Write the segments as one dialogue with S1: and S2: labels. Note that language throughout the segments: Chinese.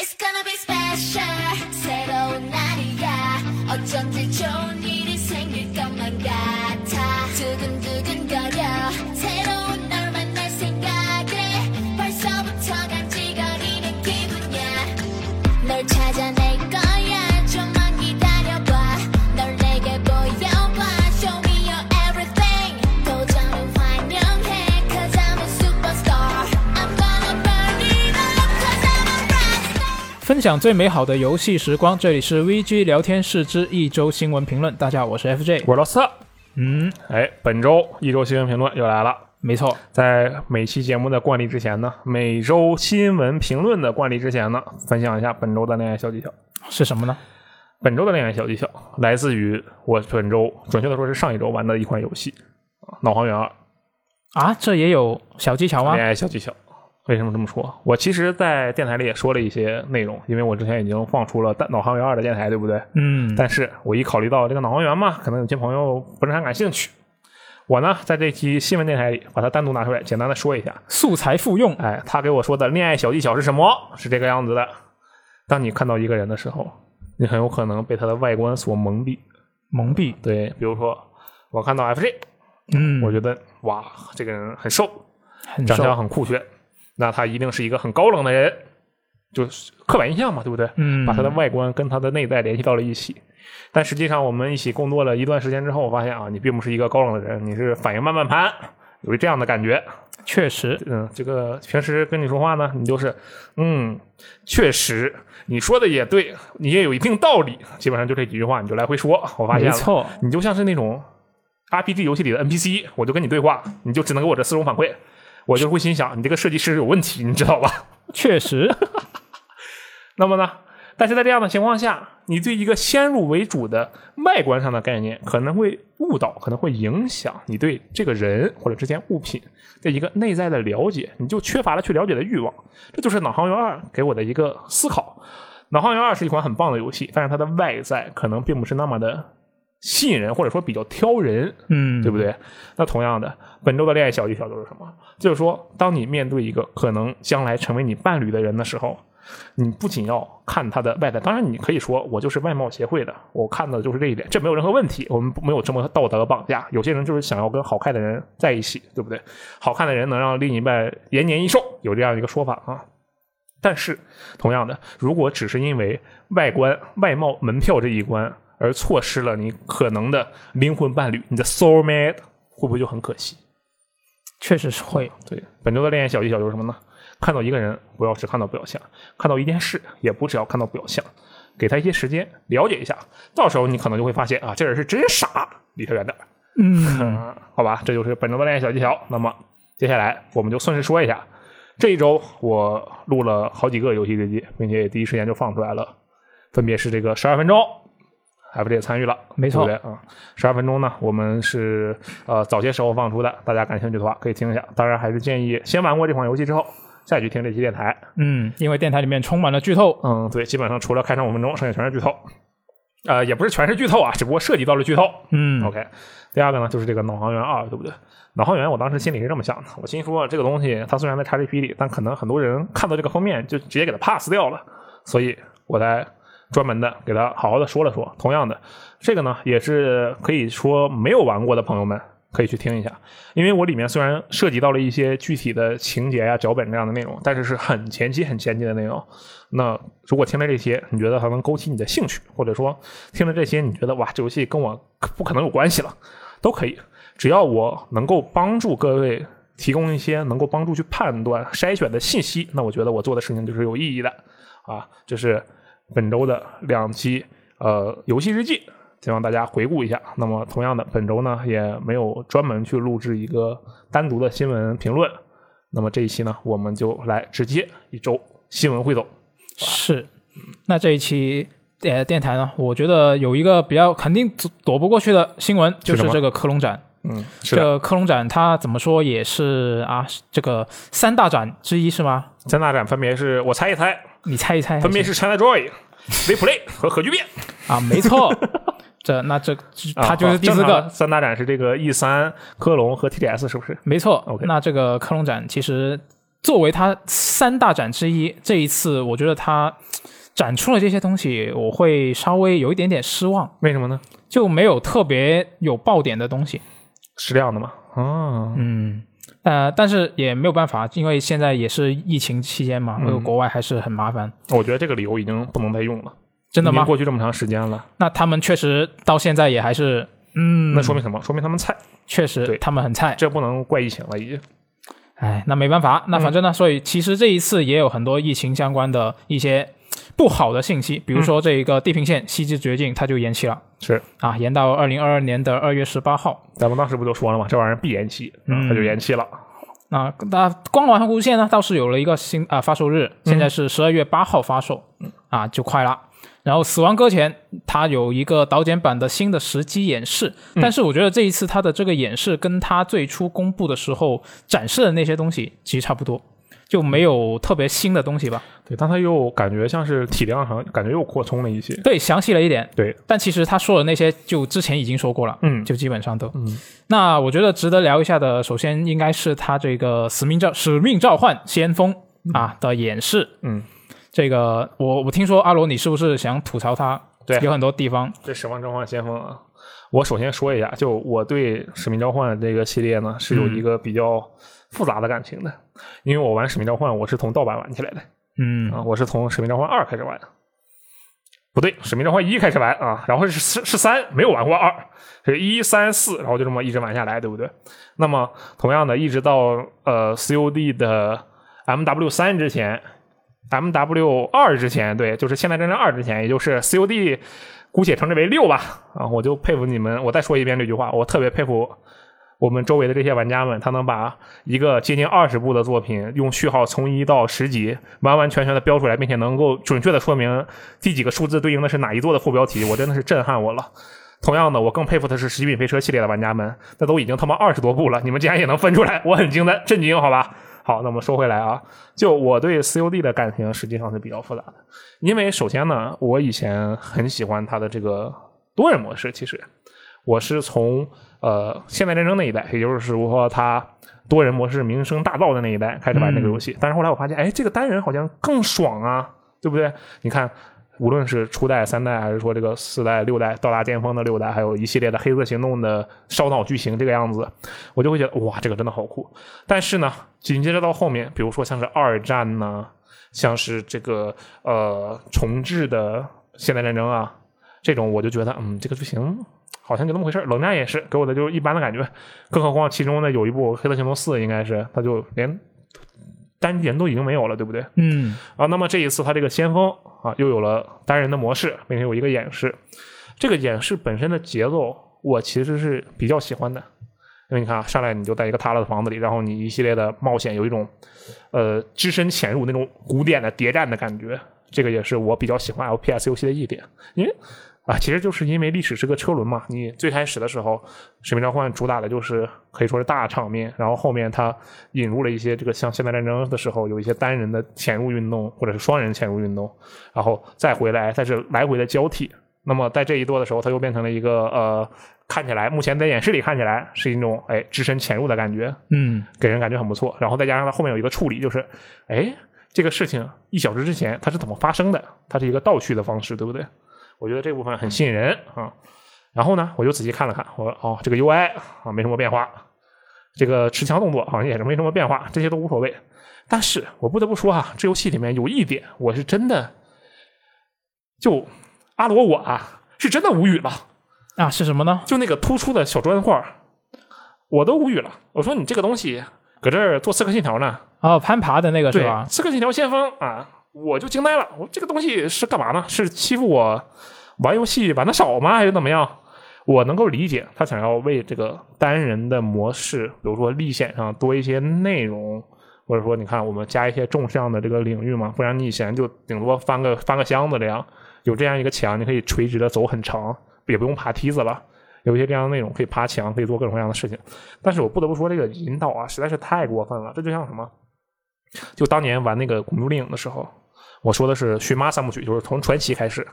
S1: It's gonna be special 새로운 날이야 어쩐지 좋은
S2: 分享最美好的游戏时光，这里是 VG 聊天室之一周新闻评论。大家好，我是 FJ。
S3: 我是老四。
S2: 嗯，
S3: 哎，本周一周新闻评论又来了。
S2: 没错，
S3: 在每期节目的惯例之前呢，每周新闻评论的惯例之前呢，分享一下本周的恋爱小技巧。
S2: 是什么呢？
S3: 本周的恋爱小技巧来自于我本周，准确的说是上一周玩的一款游戏《脑黄猿二》
S2: 啊，这也有小技巧吗
S3: 恋？爱小技巧。为什么这么说？我其实，在电台里也说了一些内容，因为我之前已经放出了《脑航员二》的电台，对不对？
S2: 嗯，
S3: 但是我一考虑到这个脑航员嘛，可能有些朋友不是很感兴趣，我呢在这期新闻电台里把它单独拿出来，简单的说一下。
S2: 素材复用。
S3: 哎，他给我说的恋爱小技巧是什么？是这个样子的：当你看到一个人的时候，你很有可能被他的外观所蒙蔽。
S2: 蒙蔽。
S3: 对，比如说我看到 FJ，
S2: 嗯，
S3: 我觉得哇，这个人很瘦，
S2: 很
S3: 长相。很酷炫，那他一定是一个很高冷的人，就是刻板印象嘛，对不对？
S2: 嗯，
S3: 把他的外观跟他的内在联系到了一起。但实际上，我们一起工作了一段时间之后，我发现啊，你并不是一个高冷的人，你是反应慢半拍，有这样的感觉。
S2: 确实，
S3: 嗯，这个平时跟你说话呢，你就是，嗯，确实，你说的也对，你也有一定道理，基本上就这几句话，你就来回说。我发现了，
S2: 没错。
S3: 你就像是那种 RPG 游戏里的 NPC，我就跟你对话，你就只能给我这四种反馈，我就会心想，你这个设计师有问题，你知道吧？
S2: 确实，
S3: 那么呢？但是在这样的情况下，你对一个先入为主的外观上的概念可能会误导，可能会影响你对这个人或者这件物品的一个内在的了解，你就缺乏了去了解的欲望。这就是《脑航员二》给我的一个思考。《脑航员二》是一款很棒的游戏，但是它的外在可能并不是那么的吸引人，或者说比较挑人。
S2: 嗯，
S3: 对不对？那同样的，本周的恋爱小技巧就是什么？就是说，当你面对一个可能将来成为你伴侣的人的时候，你不仅要看他的外在，当然你可以说我就是外貌协会的，我看的就是这一点，这没有任何问题，我们没有这么道德绑架。有些人就是想要跟好看的人在一起，对不对？好看的人能让另一半延年益寿，有这样一个说法啊。但是，同样的，如果只是因为外观、外貌、门票这一关而错失了你可能的灵魂伴侣，你的 soul mate，会不会就很可惜？
S2: 确实是会。
S3: 对，本周的恋爱小技巧就是什么呢？看到一个人，不要只看到表象；看到一件事，也不只要看到表象，给他一些时间了解一下。到时候你可能就会发现啊，这人是真傻，离他远点。
S2: 嗯，
S3: 嗯，好吧，这就是本周的恋爱小技巧。那么接下来我们就顺势说一下，这一周我录了好几个游戏日记，并且第一时间就放出来了，分别是这个十二分钟。FJ 也参与了，
S2: 没错
S3: 对啊？十二分钟呢，我们是呃早些时候放出的，大家感兴趣的话可以听一下。当然，还是建议先玩过这款游戏之后，再去听这期电台。
S2: 嗯，因为电台里面充满了剧透。
S3: 嗯，对，基本上除了开场五分钟，剩下全是剧透。呃，也不是全是剧透啊，只不过涉及到了剧透。
S2: 嗯
S3: OK，第二个呢，就是这个《脑航员二》，对不对？《脑航员》我当时心里是这么想的，我心说这个东西它虽然在 XGP 里，但可能很多人看到这个封面就直接给它 pass 掉了，所以我才专门的给他好好的说了说。同样的，这个呢也是可以说没有玩过的朋友们可以去听一下，因为我里面虽然涉及到了一些具体的情节呀、脚本这样的内容，但是是很前期、很前期的内容。那如果听了这些，你觉得它能勾起你的兴趣，或者说听了这些，你觉得哇，这游戏跟我不可能有关系了，都可以，只要我能够帮助各位提供一些能够帮助去判断、筛选的信息，那我觉得我做的事情就是有意义的啊。就是本周的两期呃游戏日记，希望大家回顾一下。那么同样的，本周呢也没有专门去录制一个单独的新闻评论。那么这一期呢，我们就来直接一周新闻汇总。
S2: 是，那这一期呃电台呢，我觉得有一个比较肯定躲躲不过去的新闻，就是这个科隆展。
S3: 嗯，
S2: 这个科隆展它怎么说也是啊，这个三大展之一是吗？
S3: 三大展分别是我猜一猜，
S2: 你猜一猜，
S3: 分别是 ChinaJoy、WePlay 和核聚变。
S2: 啊，没错，这那这
S3: 啊
S2: 它就是第四个，
S3: 三大展是这个 E 三、科隆和 TDS，是不是？
S2: 没错。
S3: OK
S2: 那这个科隆展其实作为它三大展之一，这一次我觉得它展出了这些东西，我会稍微有一点点失望，
S3: 为什么呢？
S2: 就没有特别有爆点的东西。
S3: 是这样的吗？啊，
S2: 嗯，呃，但是也没有办法，因为现在也是疫情期间嘛，
S3: 嗯
S2: 那个国外还是很麻烦。
S3: 我觉得这个理由已经不能再用了。
S2: 真的吗？
S3: 过去这么长时间了，
S2: 那他们确实到现在也还是，嗯，
S3: 那说明什么？说明他们菜，
S2: 确实
S3: 对
S2: 他们很菜。
S3: 这不能怪疫情了，已经。
S2: 哎，那没办法，那反正呢，所以其实这一次也有很多疫情相关的一些不好的信息，比如说这一个《地平线：西之绝境》它就延期了
S3: 是，
S2: 啊，延到二零二二年的二月十八号。
S3: 咱们当时不就说了吗？这玩意儿必延期，
S2: 嗯
S3: 它就延期了。
S2: 那那光环无限呢，倒是有了一个新啊、发售日，现在是十二月八号发售，啊，就快了。然后《死亡搁浅》它有一个导剪版的新的实机演示，但是我觉得这一次它的这个演示跟它最初公布的时候展示的那些东西其实差不多，就没有特别新的东西吧。
S3: 对，但他又感觉像是体量上感觉又扩充了一些。
S2: 对，详细了一点，
S3: 对，
S2: 但其实他说的那些就之前已经说过了，
S3: 嗯
S2: 就基本上都。
S3: 嗯，
S2: 那我觉得值得聊一下的，首先应该是他这个使命召使命召唤先锋啊的演示。
S3: 嗯，
S2: 这个我我听说阿罗，你是不是想吐槽他？
S3: 对
S2: 有很多地方，
S3: 这《使命召唤：先锋》啊，我首先说一下，就我对《使命召唤》这个系列呢是有一个比较复杂的感情的，因为我玩《使命召唤》我是从盗版玩起来的
S2: 嗯
S3: 啊，我是从《使命召唤二》开始玩的。不对，《使命召唤一》开始玩啊，然后是是是三，没有玩过二，是一三四，然后就这么一直玩下来，对不对？那么同样的，一直到呃 COD 的 MW 三之前，MW 二之前，对，就是现代战争二之前，也就是 COD，姑且称之为六吧。啊，我就佩服你们，我再说一遍这句话，我特别佩服我们周围的这些玩家们，他能把一个接近二十部的作品，用序号从一到十级，完完全全的标出来，并且能够准确的说明第几个数字对应的是哪一座的副标题，我真的是震撼我了。同样的，我更佩服的是《极品飞车》系列的玩家们，那都已经他妈二十多部了，你们竟然也能分出来，我很惊的震惊，好吧？好，那我们说回来啊，就我对 COD 的感情实际上是比较复杂的，因为首先呢，我以前很喜欢它的这个多人模式，其实我是从呃现代战争那一代，也就是说它多人模式名声大噪的那一代开始玩这个游戏，但是后来我发现，哎，这个单人好像更爽啊，对不对？你看。无论是初代、三代，还是说这个四代、六代到达巅峰的六代，还有一系列的黑色行动的烧脑剧情这个样子，我就会觉得哇，这个真的好酷。但是呢，紧接着到后面，比如说像是二战呢，像是这个呃重置的现代战争啊，这种我就觉得嗯，这个剧情好像就那么回事儿。冷战也是给我的就是一般的感觉，更何况其中呢有一部《黑色行动四》，应该是它就连单人都已经没有了，对不对？
S2: 嗯
S3: 啊，那么这一次它这个先锋啊，又有了单人的模式，并且有一个演示。这个演示本身的节奏，我其实是比较喜欢的。因为你看啊，上来你就在一个塌了的房子里，然后你一系列的冒险，有一种呃只身潜入那种古典的谍战的感觉。这个也是我比较喜欢 FPS 游戏的一点，因为啊，其实就是因为历史是个车轮嘛。你最开始的时候，《使命召唤》主打的就是可以说是大场面，然后后面它引入了一些这个像现代战争的时候有一些单人的潜入运动，或者是双人潜入运动，然后再回来，但是来回的交替。那么在这一多的时候，它又变成了一个呃，看起来目前在演示里看起来是一种哎只身潜入的感觉，
S2: 嗯
S3: 给人感觉很不错。然后再加上它后面有一个处理，就是哎这个事情一小时之前它是怎么发生的？它是一个倒叙的方式，对不对？我觉得这部分很吸引人啊。然后呢，我就仔细看了看，我说哦，这个 UI 啊没什么变化，这个持枪动作好像也是没什么变化，这些都无所谓。但是我不得不说啊，这游戏里面有一点我是真的，就阿罗我啊是真的无语了。
S2: 啊是什么呢？
S3: 就那个突出的小砖块，我都无语了。我说你这个东西搁这儿做刺客信条呢？
S2: 哦，攀爬的那个是吧，？
S3: 刺客信条先锋啊，我就惊呆了。我这个东西是干嘛呢？是欺负我玩游戏玩的少吗？还是怎么样？我能够理解他想要为这个单人的模式，比如说历险上多一些内容，或者说你看我们加一些纵向的这个领域嘛，不然你以前就顶多翻个翻个箱子这样，有这样一个墙，你可以垂直的走很长，也不用爬梯子了。有一些这样的内容可以爬墙，可以做各种各样的事情。但是我不得不说，这个引导啊，实在是太过分了。这就像什么？就当年玩那个《古墓丽影》的时候，我说的是驯妈三部曲，就是从传奇开始，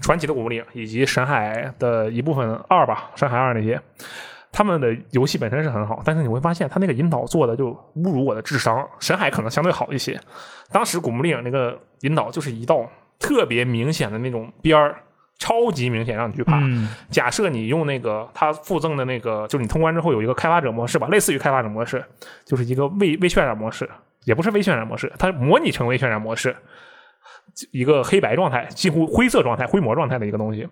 S3: 传奇的古墓丽影以及神海的一部分二吧，神海二那些，他们的游戏本身是很好，但是你会发现他那个引导做的就侮辱我的智商。神海可能相对好一些，当时古墓丽影那个引导就是一道特别明显的那种边儿，超级明显让你去爬。
S2: 嗯
S3: 假设你用那个它附赠的那个，就是你通关之后有一个开发者模式吧，类似于开发者模式，就是一个微微渲染模式，也不是微渲染模式，它模拟成微渲染模式，一个黑白状态，几乎灰色状态、灰膜状态的一个东西，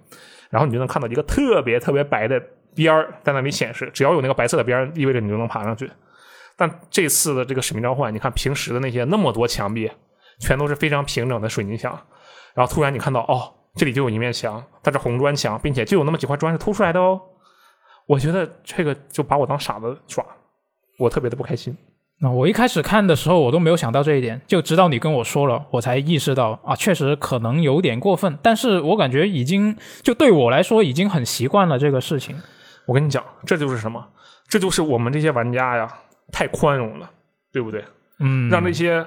S3: 然后你就能看到一个特别特别白的边儿在那里显示，只要有那个白色的边儿，意味着你就能爬上去。但这次的这个使命召唤，你看平时的那些那么多墙壁，全都是非常平整的水泥墙，然后突然你看到哦，这里就有一面墙，它是红砖墙，并且就有那么几块砖是凸出来的哦。我觉得这个就把我当傻子耍，我特别的不开心。
S2: 那我一开始看的时候，我都没有想到这一点，就直到你跟我说了，我才意识到啊，确实可能有点过分。但是我感觉已经就对我来说已经很习惯了这个事情。
S3: 我跟你讲，这就是什么？这就是我们这些玩家呀，太宽容了，对不对？
S2: 嗯，
S3: 让那些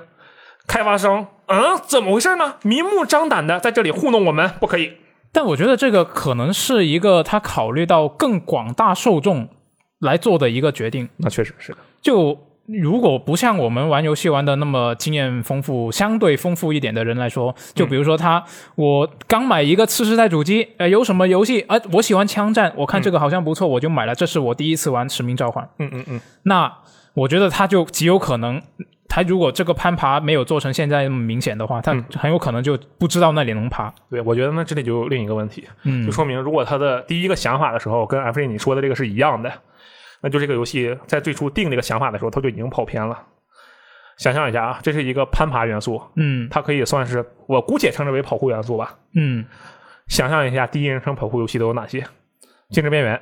S3: 开发商，嗯，怎么回事呢？明目张胆的在这里糊弄我们，不可以。
S2: 但我觉得这个可能是一个他考虑到更广大受众来做的一个决定。
S3: 那确实是的，
S2: 就如果不像我们玩游戏玩的那么经验丰富、相对丰富一点的人来说，就比如说他，我刚买一个次世代主机，呃，有什么游戏，呃，我喜欢枪战，我看这个好像不错，我就买了，这是我第一次玩《使命召唤》。
S3: 嗯嗯嗯，
S2: 那我觉得他就极有可能，他如果这个攀爬没有做成现在那么明显的话，他
S3: 嗯。
S2: 很有可能就不知道那里能爬。
S3: 对，我觉得那，这里就另一个问题，
S2: 嗯。
S3: 就说明如果他的第一个想法的时候跟 F 你说的这个是一样的，那就这个游戏在最初定这个想法的时候，它就已经跑偏了。想象一下啊，这是一个攀爬元素，
S2: 嗯
S3: 它可以算是我姑且称之为跑酷元素吧。
S2: 嗯
S3: 想象一下，第一人称跑酷游戏都有哪些？竞争边缘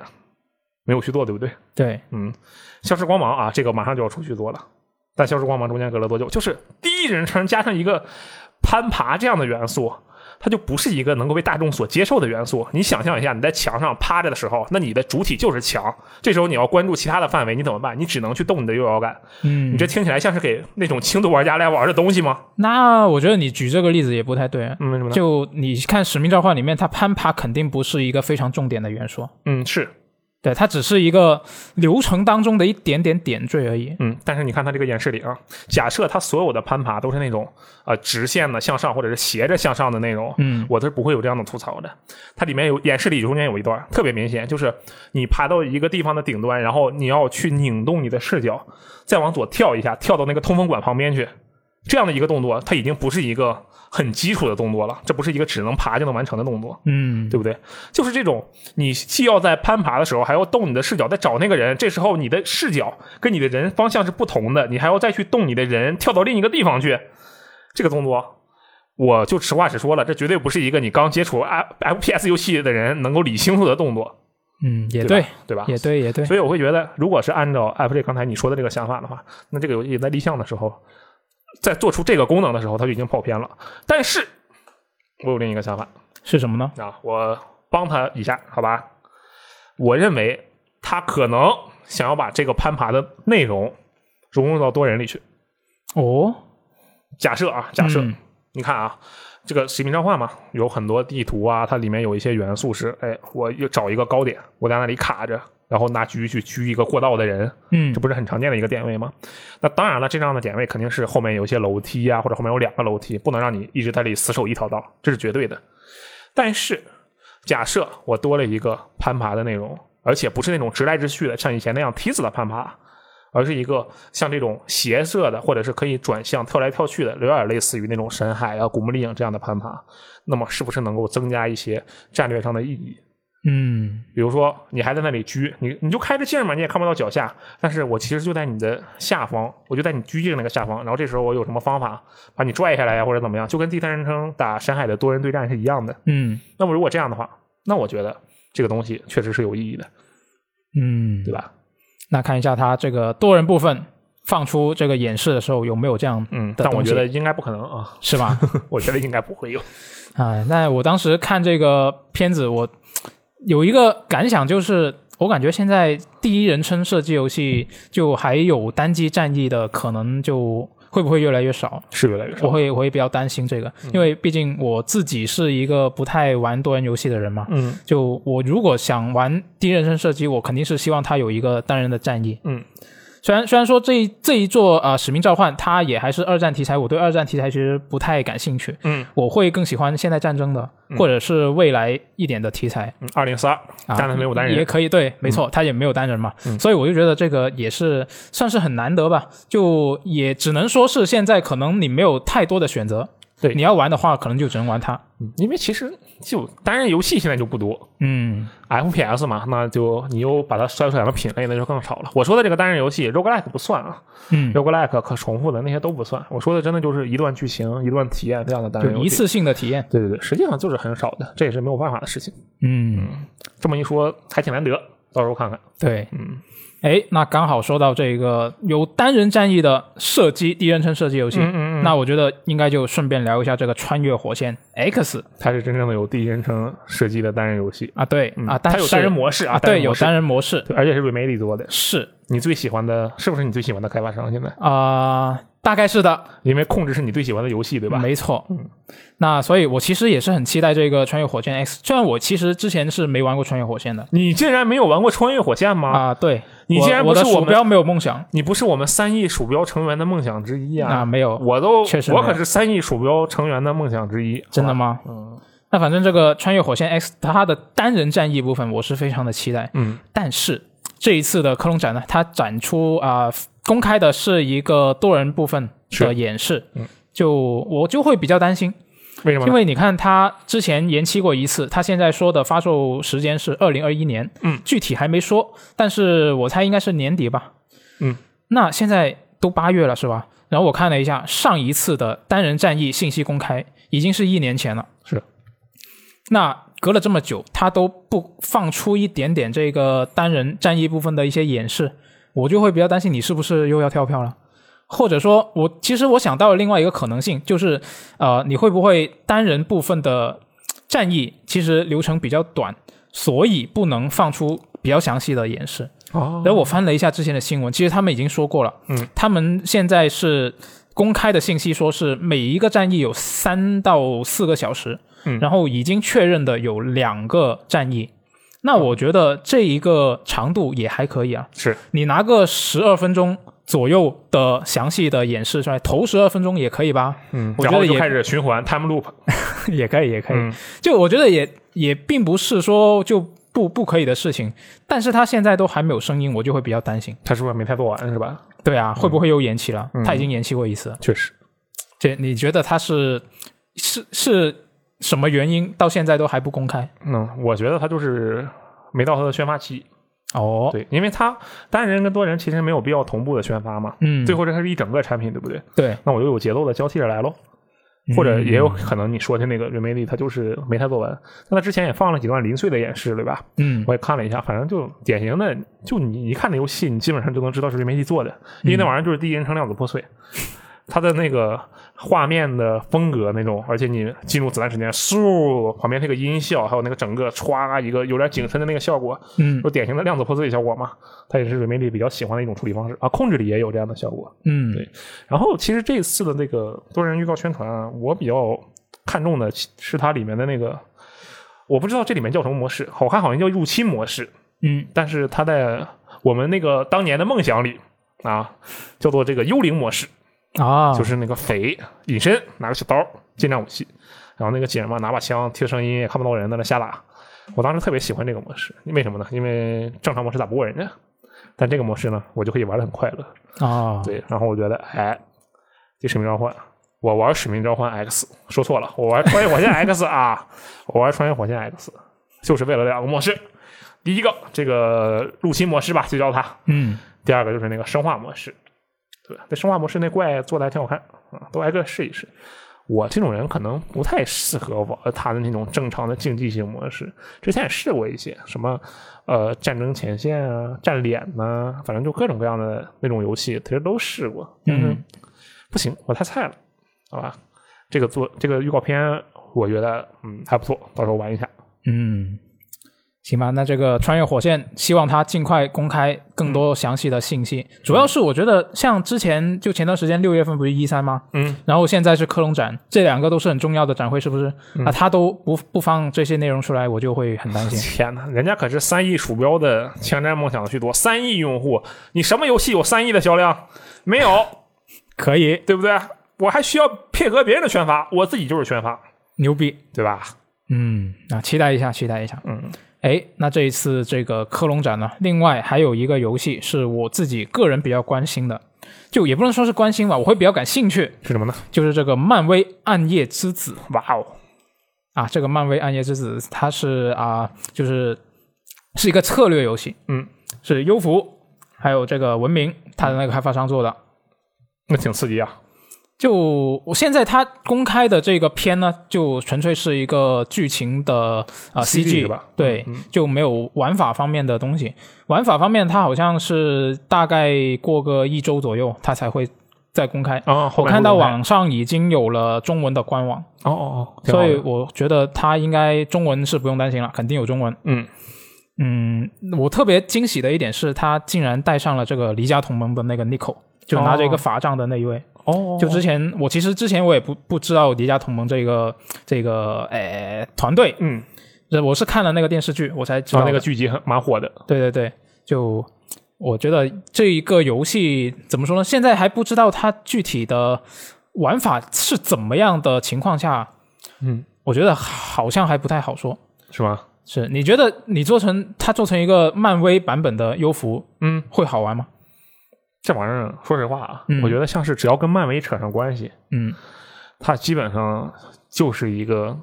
S3: 没有续作，对不对？
S2: 对，
S3: 嗯，消失光芒啊，这个马上就要出续作了。但消失光芒中间隔了多久？就是第一人称加上一个攀爬这样的元素，它就不是一个能够被大众所接受的元素。你想象一下，你在墙上趴着的时候，那你的主体就是墙，这时候你要关注其他的范围，你怎么办？你只能去动你的右摇杆。
S2: 嗯
S3: 你，这听起来像是给那种轻度玩家来玩的东西吗？
S2: 那我觉得你举这个例子也不太对啊。
S3: 嗯，为什么？
S2: 就你看《使命召唤》里面，它攀爬肯定不是一个非常重点的元素，
S3: 嗯，是，
S2: 对，它只是一个流程当中的一点点点缀而已。
S3: 嗯，但是你看它这个演示里啊，假设它所有的攀爬都是那种呃直线的向上或者是斜着向上的那种，
S2: 嗯
S3: 我是不会有这样的吐槽的。它里面有演示里中间有一段特别明显，就是你爬到一个地方的顶端，然后你要去拧动你的视角，再往左跳一下，跳到那个通风管旁边去，这样的一个动作，它已经不是一个很基础的动作了，这不是一个只能爬就能完成的动作。
S2: 嗯，
S3: 对不对？就是这种，你既要在攀爬的时候，还要动你的视角在找那个人，这时候你的视角跟你的人方向是不同的，你还要再去动你的人跳到另一个地方去，这个动作，我就实话实说了，这绝对不是一个你刚接触 F FPS 游戏的人能够理清楚的动作，
S2: 嗯，也
S3: 对
S2: 对
S3: 吧，
S2: 也对，也对。
S3: 所以我会觉得，如果是按照 Apple 刚才你说的这个想法的话，那这个游戏在立项的时候，在做出这个功能的时候，它就已经跑偏了。但是，我有另一个想法。
S2: 是什么呢？
S3: 啊，我帮他一下，好吧？我认为他可能想要把这个攀爬的内容融入到多人里去。
S2: 哦，
S3: 假设啊，假设、
S2: 嗯
S3: 你看啊，这个使命召唤嘛，有很多地图啊，它里面有一些元素是，哎，我又找一个高点，我在那里卡着，然后拿狙去狙一个过道的人，
S2: 嗯
S3: 这不是很常见的一个点位吗？那当然了，这样的点位肯定是后面有一些楼梯啊，或者后面有两个楼梯，不能让你一直在这里死守一条道，这是绝对的。但是，假设我多了一个攀爬的内容，而且不是那种直来直去的，像以前那样梯子的攀爬，而是一个像这种斜射的，或者是可以转向跳来跳去的，有点类似于那种神海啊、古墓丽影这样的攀爬，那么是不是能够增加一些战略上的意义？
S2: 嗯
S3: 比如说，你还在那里狙，你你就开着镜嘛，你也看不到脚下，但是我其实就在你的下方，我就在你狙击的那个下方，然后这时候我有什么方法把你拽下来呀，或者怎么样，就跟第三人称打深海的多人对战是一样的。
S2: 嗯
S3: 那么如果这样的话，那我觉得这个东西确实是有意义的，
S2: 嗯，
S3: 对吧？
S2: 那看一下它这个多人部分放出这个演示的时候有没有这样
S3: 嗯，但我觉得应该不可能啊，
S2: 是吧？
S3: 我觉得应该不会有。
S2: 啊，那我当时看这个片子，我有一个感想，就是我感觉现在第一人称射击游戏就还有单机战役的可能就会不会越来越少？
S3: 是越来越少。
S2: 我会我会比较担心这个，因为毕竟我自己是一个不太玩多人游戏的人嘛。
S3: 嗯
S2: 就我如果想玩第一人称射击，我肯定是希望它有一个单人的战役。
S3: 嗯，
S2: 虽然虽然说这一这一座呃使命召唤它也还是二战题材，我对二战题材其实不太感兴趣，
S3: 嗯。
S2: 我会更喜欢现代战争的，或者是未来一点的题材。
S3: 嗯，二零四二，
S2: 啊，
S3: 但是没有单人。
S2: 也可以，对，没错，他也没有单人嘛，
S3: 嗯。
S2: 所以我就觉得这个也是算是很难得吧，就也只能说是现在可能你没有太多的选择，
S3: 对。
S2: 你要玩的话，可能就只能玩它，
S3: 嗯因为其实就单人游戏现在就不多
S2: 嗯
S3: ，FPS 嘛，那就你又把它筛出两个品类，那就更少了。我说的这个单人游戏，roguelike 不算啊
S2: 嗯
S3: ，，roguelike 可重复的那些都不算。我说的真的就是一段剧情、一段体验这样的单人游戏。
S2: 就一次性的体验，
S3: 对对对，实际上就是很少的，这也是没有办法的事情。
S2: 嗯，
S3: 这么一说，还挺难得，到时候看看。
S2: 对，
S3: 嗯
S2: 哎，那刚好说到这个有单人战役的射击第一人称射击游戏，
S3: 嗯嗯嗯，
S2: 那我觉得应该就顺便聊一下这个《穿越火线 X》
S3: 它是真正的有第一人称射击的单人游戏。
S2: 啊，对、
S3: 嗯
S2: 啊，
S3: 它有单人模式啊
S2: 啊，对，有
S3: 单人模式。而且是 Remedy 做的。
S2: 是。
S3: 你最喜欢的，是不是你最喜欢的开发商？现在，
S2: 啊、大概是的，
S3: 因为控制是你最喜欢的游戏，对吧？
S2: 没错，
S3: 嗯，
S2: 那所以，我其实也是很期待这个《穿越火线 X》，虽然我其实之前是没玩过《穿越火线》的。
S3: 你竟然没有玩过《穿越火线》吗？
S2: 啊，对，
S3: 你竟然不是我们
S2: 鼠标没有梦想。
S3: 你不是我们三亿鼠标成员的梦想之一啊！
S2: 啊，没有，
S3: 我都
S2: 确实
S3: 我可是三亿鼠标成员的梦想之一，
S2: 真的吗？
S3: 嗯。
S2: 那反正这个《穿越火线 X》它的单人战役部分，我是非常的期待。
S3: 嗯。
S2: 但是这一次的科隆展呢，它展出啊、公开的是一个多人部分的演示，
S3: 嗯。
S2: 就我就会比较担心，
S3: 为什么因？
S2: 为你看他之前延期过一次，他现在说的发售时间是二零二一年，
S3: 嗯，
S2: 具体还没说，但是我猜应该是年底吧，
S3: 嗯，
S2: 那现在都八月了是吧？然后我看了一下上一次的单人战役信息公开，已经是一年前了，
S3: 是。
S2: 那隔了这么久，他都不放出一点点这个单人战役部分的一些演示，我就会比较担心你是不是又要跳票了，或者说我其实我想到了另外一个可能性，就是呃，你会不会单人部分的战役其实流程比较短，所以不能放出比较详细的演示。
S3: 哦
S2: 然后我翻了一下之前的新闻，其实他们已经说过了，
S3: 嗯，
S2: 他们现在是公开的信息，说是每一个战役有三到四个小时，
S3: 嗯
S2: 然后已经确认的有两个战役。那我觉得这一个长度也还可以啊，
S3: 是
S2: 你拿个十二分钟左右的详细的演示出来，头十二分钟也可以吧？
S3: 嗯，
S2: 我觉得也
S3: 然后就开始循环 time loop，
S2: 也可以，也可以。
S3: 嗯
S2: 就我觉得也也并不是说就不不可以的事情，但是他现在都还没有声音，我就会比较担心。
S3: 他是不是没太做完是吧？
S2: 对啊，会不会又延期了？
S3: 嗯
S2: 他已经延期过一次，
S3: 确实，
S2: 这你觉得他是是是什么原因到现在都还不公开？
S3: 嗯，我觉得他就是没到他的宣发期，
S2: 哦，
S3: 对，因为他单人跟多人其实没有必要同步的宣发嘛，
S2: 嗯，
S3: 最后这还是一整个产品，对不对？
S2: 对，
S3: 那我就有节奏的交替着来喽。或者也有可能你说的那个 Remedy 他就是没太做完，那他之前也放了几段零碎的演示，对吧？
S2: 嗯。
S3: 我也看了一下，反正就典型的，就你一看那游戏，你基本上就能知道是 Remedy 做的，因为那玩意儿就是第一人称量子破碎，它的那个画面的风格那种，而且你进入子弹时间，嗖，旁边那个音效，还有那个整个歘一个有点景深的那个效果，
S2: 嗯。
S3: 就典型的量子破碎效果嘛，它也是 Remedy 比较喜欢的一种处理方式。啊，控制里也有这样的效果。
S2: 嗯，
S3: 对。然后其实这次的那个多人预告宣传啊，我比较看重的是它里面的那个，我不知道这里面叫什么模式，我看好像叫入侵模式，
S2: 嗯。
S3: 但是它在我们那个当年的梦想里啊，叫做这个幽灵模式，
S2: 啊，
S3: 就是那个匪隐身拿个小刀近战武器，然后那个警嘛拿把枪听声音也看不到人在那瞎打。我当时特别喜欢这个模式，为什么呢？因为正常模式打不过人家，但这个模式呢，我就可以玩的很快乐。
S2: 啊，
S3: 对，然后我觉得，哎，这使命召唤，我玩使命召唤 X，说错了，我玩穿越火线 X 啊，我玩穿越火线 X，就是为了两个模式，第一个这个入侵模式吧，就叫它，
S2: 嗯
S3: 第二个就是那个生化模式，对吧？这生化模式那怪做的还挺好看啊，都挨个试一试。我这种人可能不太适合玩他的那种正常的竞技性模式。之前也试过一些什么呃战争前线啊、战脸呐、反正就各种各样的那种游戏，其实都试过。但是
S2: 嗯
S3: 不行，我太菜了，好吧？这个做这个预告片，我觉得嗯还不错，到时候玩一下。
S2: 嗯，行吧，那这个穿越火线，希望它尽快公开更多详细的信息。主要是我觉得，像之前就前段时间六月份不是一三吗？
S3: 嗯，
S2: 然后现在是科隆展，这两个都是很重要的展会，是不是？
S3: 嗯
S2: 啊，他都不不放这些内容出来，我就会很担心。
S3: 天哪，人家可是三亿鼠标的前瞻梦想的居多，三亿用户，你什么游戏有三亿的销量？没有，
S2: 可以，
S3: 对不对？我还需要配合别人的宣发，我自己就是宣发，
S2: 牛逼。
S3: 对吧？
S2: 嗯，啊期待一下，期待一下。
S3: 嗯，
S2: 哎，那这一次这个科隆展呢，另外还有一个游戏是我自己个人比较关心的，就也不能说是关心吧，我会比较感兴趣，
S3: 是什么呢？
S2: 就是这个漫威暗夜之子
S3: 哇哦，
S2: 啊，这个漫威暗夜之子它是啊，就是是一个策略游戏，
S3: 嗯，
S2: 是优服还有这个文明它的那个开发商做的。
S3: 那挺刺激啊。
S2: 就我现在他公开的这个片呢，就纯粹是一个剧情的啊、
S3: CG
S2: CG
S3: 吧
S2: 对，
S3: 嗯
S2: 就没有玩法方面的东西。玩法方面，它好像是大概过个一周左右，它才会再公开。
S3: 啊，
S2: 我看到网上已经有了中文的官网，
S3: 哦哦哦，
S2: 所以我觉得它应该中文是不用担心了，肯定有中文。
S3: 嗯，
S2: 嗯，我特别惊喜的一点是，他竟然带上了这个离家同盟的那个 Nico，就拿着一个
S3: 哦
S2: 法杖的那一位。
S3: 哦，
S2: 就之前我其实之前我也不不知道迪迦同盟这个这个诶团队，
S3: 嗯，
S2: 这我是看了那个电视剧我才知道
S3: 那个剧集很蛮火的，
S2: 对对对，就我觉得这一个游戏怎么说呢？现在还不知道它具体的玩法是怎么样的情况下，
S3: 嗯，
S2: 我觉得好像还不太好说。
S3: 是吗？
S2: 是你觉得你做成它做成一个漫威版本的优服
S3: 嗯，
S2: 会好玩吗？
S3: 这玩意儿说实话啊，
S2: 嗯
S3: 我觉得像是只要跟漫威扯上关系，
S2: 嗯，
S3: 它基本上就是一个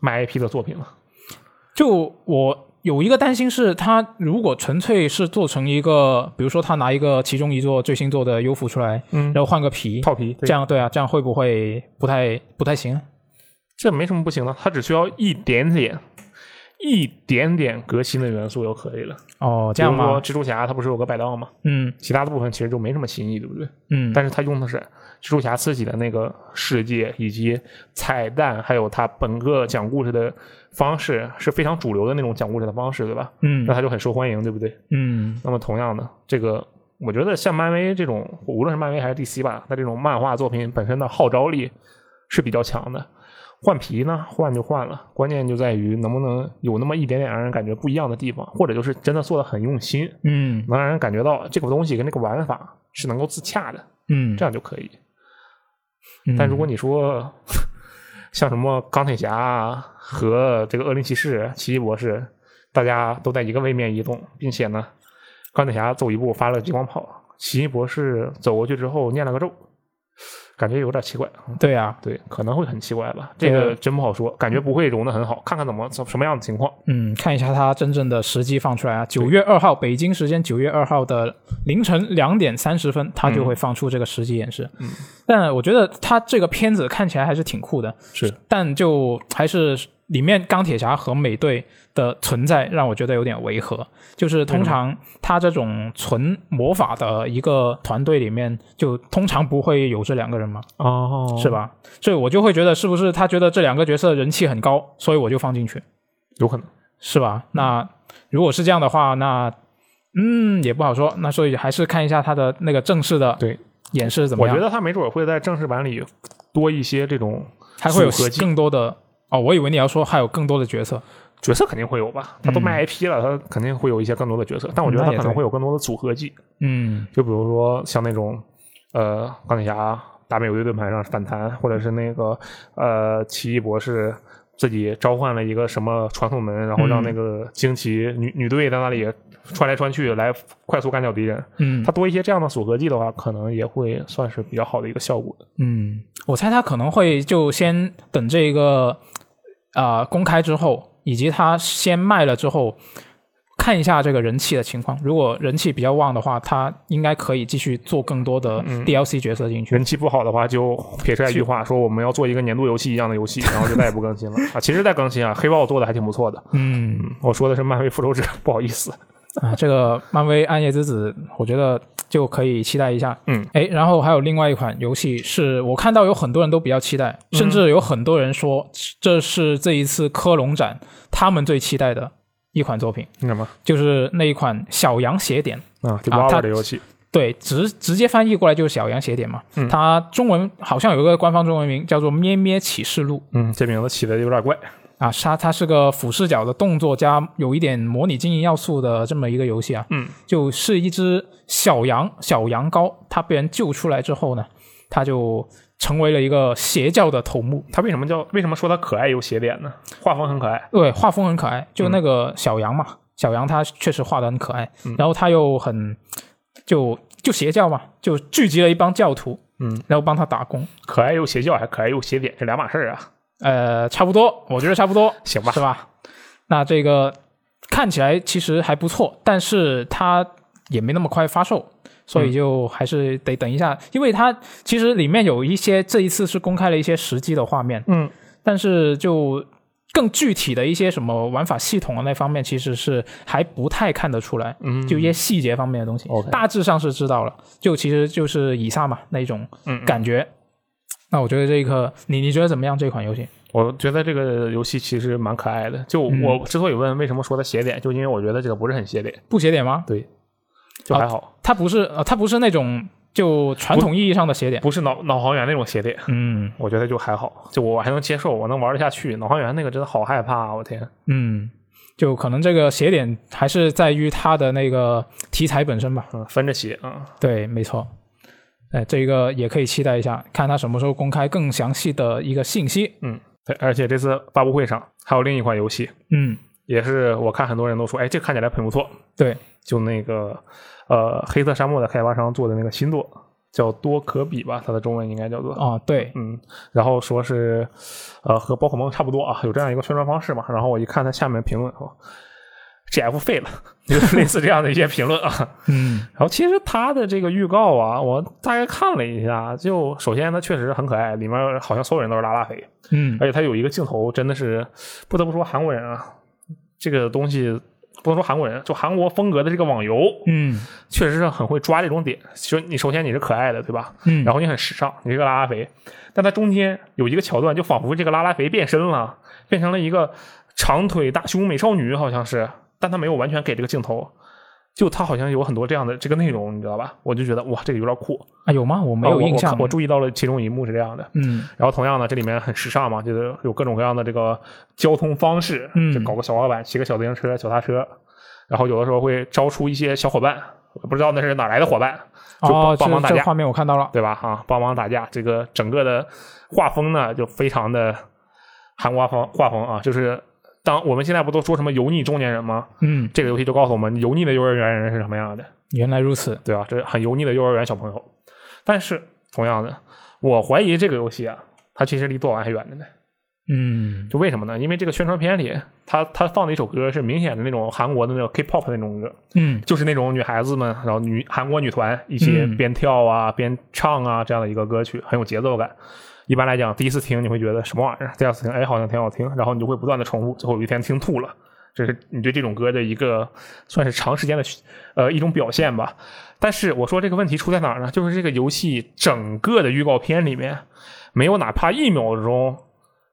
S3: 卖 IP 的作品了。
S2: 就我有一个担心是，它如果纯粹是做成一个，比如说他拿一个其中一座最新做的优服出来，
S3: 嗯
S2: 然后换个皮，
S3: 套皮，
S2: 这样对啊，这样会不会不太不太行？
S3: 这没什么不行的，它只需要一点点、一点点革新的元素就可以了。
S2: 哦，这样
S3: 比如说
S2: 吗？
S3: 蜘蛛侠，它不是有个百道吗？
S2: 嗯
S3: 其他的部分其实就没什么新意，对不对？
S2: 嗯，
S3: 但是它用的是蜘蛛侠自己的那个世界，以及彩蛋，还有它本个讲故事的方式是非常主流的那种讲故事的方式，对吧？
S2: 嗯
S3: 那它就很受欢迎，对不对？
S2: 嗯
S3: 那么同样的，这个我觉得像漫威这种，无论是漫威还是 DC 吧，它这种漫画作品本身的号召力是比较强的。换皮呢，换就换了，关键就在于能不能有那么一点点让人感觉不一样的地方，或者就是真的做的很用心，
S2: 嗯
S3: 能让人感觉到这个东西跟这个玩法是能够自洽的，
S2: 嗯，
S3: 这样就可以。
S2: 嗯
S3: 但如果你说 像什么钢铁侠啊和这个恶灵骑士、奇异博士，大家都在一个位面移动，并且呢，钢铁侠走一步发了激光炮，奇异博士走过去之后念了个咒，感觉有点奇怪。
S2: 对啊，
S3: 对，可能会很奇怪吧，
S2: 这个
S3: 这个真不好说，感觉不会融的很好，看看怎么什么样的情况。
S2: 嗯，看一下它真正的时机放出来啊，九月二号北京时间九月二号的凌晨两点三十分，它就会放出这个实际演示。
S3: 嗯，
S2: 但我觉得它这个片子看起来还是挺酷的，
S3: 是，
S2: 但就还是里面钢铁侠和美队的存在让我觉得有点违和。就是通常他这种纯魔法的一个团队里面，就通常不会有这两个人嘛，
S3: 哦
S2: 是？吧？所以我就会觉得是不是他觉得这两个角色人气很高，所以我就放进去。
S3: 有可能。
S2: 是吧？那如果是这样的话，那嗯也不好说。那所以还是看一下他的那个正式的
S3: 对
S2: 演示怎么样。
S3: 我觉得他没准会在正式版里多一些这种
S2: 还会有更多的哦，我以为你要说还有更多的角色。
S3: 角色肯定会有吧，他都卖 IP 了，他肯定会有一些更多的角色，但我觉得他可能会有更多的组合技，
S2: 嗯。
S3: 就比如说像那种呃钢铁侠打美国队盾牌上反弹，或者是那个呃奇异博士自己召唤了一个什么传送门，然后让
S2: 嗯。
S3: 那个惊奇女女队在那里穿来穿去来快速干掉敌人，
S2: 嗯。
S3: 他多一些这样的组合技的话，可能也会算是比较好的一个效果。
S2: 嗯，我猜他可能会就先等这个啊、呃公开之后，以及他先卖了之后。看一下这个人气的情况，如果人气比较旺的话，他应该可以继续做更多的
S3: 嗯
S2: DLC 角色进去。
S3: 人气不好的话，就撇出来一句话，说我们要做一个年度游戏一样的游戏，然后就再也不更新了 啊。其实在更新啊，黑豹做的还挺不错的。
S2: 嗯，
S3: 我说的是漫威复仇者，不好意思。
S2: 啊，这个漫威暗夜之子，我觉得就可以期待一下。
S3: 嗯，
S2: 哎，然后还有另外一款游戏，是我看到有很多人都比较期待，甚至有很多人说这是这一次科隆展他们最期待的一款作品，
S3: 那什么
S2: 就是那一款小羊写点。
S3: 啊，
S2: 它
S3: 的游戏，
S2: 对，直直接翻译过来就是小羊写点嘛。
S3: 嗯
S2: 它中文好像有一个官方中文名叫做《咩咩启示录》
S3: 嗯，这名字起的有点怪。
S2: 啊，它它是个俯视角的动作加有一点模拟经营要素的这么一个游戏啊。
S3: 嗯，
S2: 就是一只小羊小羊羔，它被人救出来之后呢，它就成为了一个邪教的头目。
S3: 它为什么叫为什么说它可爱有邪点呢？画风很可爱。
S2: 对，画风很可爱，就那个小羊嘛，小羊它确实画的很可爱，然后它又很就就邪教嘛，就聚集了一帮教徒，
S3: 嗯，
S2: 然后帮他打工，
S3: 可爱又邪教，还可爱又邪点，这两码事儿啊。
S2: 呃，差不多，我觉得差不多，
S3: 行吧
S2: 是吧？那这个看起来其实还不错，但是它也没那么快发售。所以就还是得等一下，因为它其实里面有一些这一次是公开了一些实际的画面，
S3: 嗯，
S2: 但是就更具体的一些什么玩法系统啊那方面，其实是还不太看得出来，
S3: 嗯
S2: 就一些细节方面的东西大致上是知道了，就其实就是以撒嘛那一种
S3: 嗯嗯
S2: 感觉。那我觉得这个你你觉得怎么样？这款游戏？
S3: 我觉得这个游戏其实蛮可爱的。就
S2: 嗯
S3: 我之所以问为什么说它邪点，就因为我觉得这个不是很邪点，
S2: 不邪点吗？
S3: 对，就还好，
S2: 它不是呃，它不是那种就传统意义上的邪点。
S3: 不是脑脑航员那种邪点，
S2: 嗯
S3: 我觉得就还好，就我还能接受，我能玩得下去。脑航员那个真的好害怕啊！我天，
S2: 嗯，就可能这个写点还是在于它的那个题材本身吧。
S3: 嗯，分着写啊、
S2: 对，没错。哎，这个也可以期待一下，看他什么时候公开更详细的一个信息。
S3: 嗯，对，而且这次发布会上还有另一款游戏，
S2: 嗯，
S3: 也是我看很多人都说，哎，这看起来很不错，
S2: 对，
S3: 就那个呃黑色沙漠的开发商做的那个新作，叫多可比吧，它的中文应该叫做。
S2: 啊，对，
S3: 嗯，然后说是，呃，和宝可梦差不多啊，有这样一个宣传方式嘛。然后我一看它下面评论，哦，GF 废了，就是类似这样的一些评论啊。
S2: 嗯
S3: 然后其实他的这个预告啊，我大概看了一下，就首先它确实很可爱，里面好像所有人都是拉拉肥，
S2: 嗯
S3: 而且它有一个镜头真的是不得不说韩国人啊，这个东西不能说韩国人，就韩国风格的这个网游，
S2: 嗯
S3: 确实是很会抓这种点。就你首先你是可爱的，对吧？
S2: 嗯，
S3: 然后你很时尚，你是个拉拉肥，但它中间有一个桥段，就仿佛这个拉拉肥变身了，变成了一个长腿大胸美少女，好像是，但他没有完全给这个镜头，就他好像有很多这样的这个内容，你知道吧？我就觉得哇，这个有点酷，
S2: 啊有吗？我没有印象。
S3: 我我注意到了其中一幕是这样的。
S2: 嗯
S3: 然后同样呢，这里面很时尚嘛，就是有各种各样的这个交通方式，
S2: 嗯
S3: 就搞个小滑板，骑个小自行车、脚踏车，然后有的时候会招出一些小伙伴，不知道那是哪来的伙伴，就帮忙打架
S2: 画面我看到了。
S3: 对吧？啊，帮忙打架，这个整个的画风呢，就非常的韩国画风画风啊，就是当我们现在不都说什么油腻中年人吗？
S2: 嗯，
S3: 这个游戏就告诉我们，油腻的幼儿园人是什么样的，
S2: 原来如此。
S3: 对吧？这很油腻的幼儿园小朋友。但是同样的，我怀疑这个游戏啊，它其实离做完还远着呢。
S2: 嗯
S3: 就为什么呢？因为这个宣传片里，他他放的一首歌是明显的那种韩国的那种 K-pop 那种歌，
S2: 嗯
S3: 就是那种女孩子们，然后女韩国女团一起
S2: 嗯
S3: 边跳啊、边唱啊这样的一个歌曲，很有节奏感。一般来讲，第一次听你会觉得什么玩意儿，第二次听哎好像挺好听，然后你就会不断的重复，最后有一天听吐了。这是你对这种歌的一个算是长时间的呃一种表现吧。但是我说这个问题出在哪儿呢？就是这个游戏整个的预告片里面没有哪怕一秒钟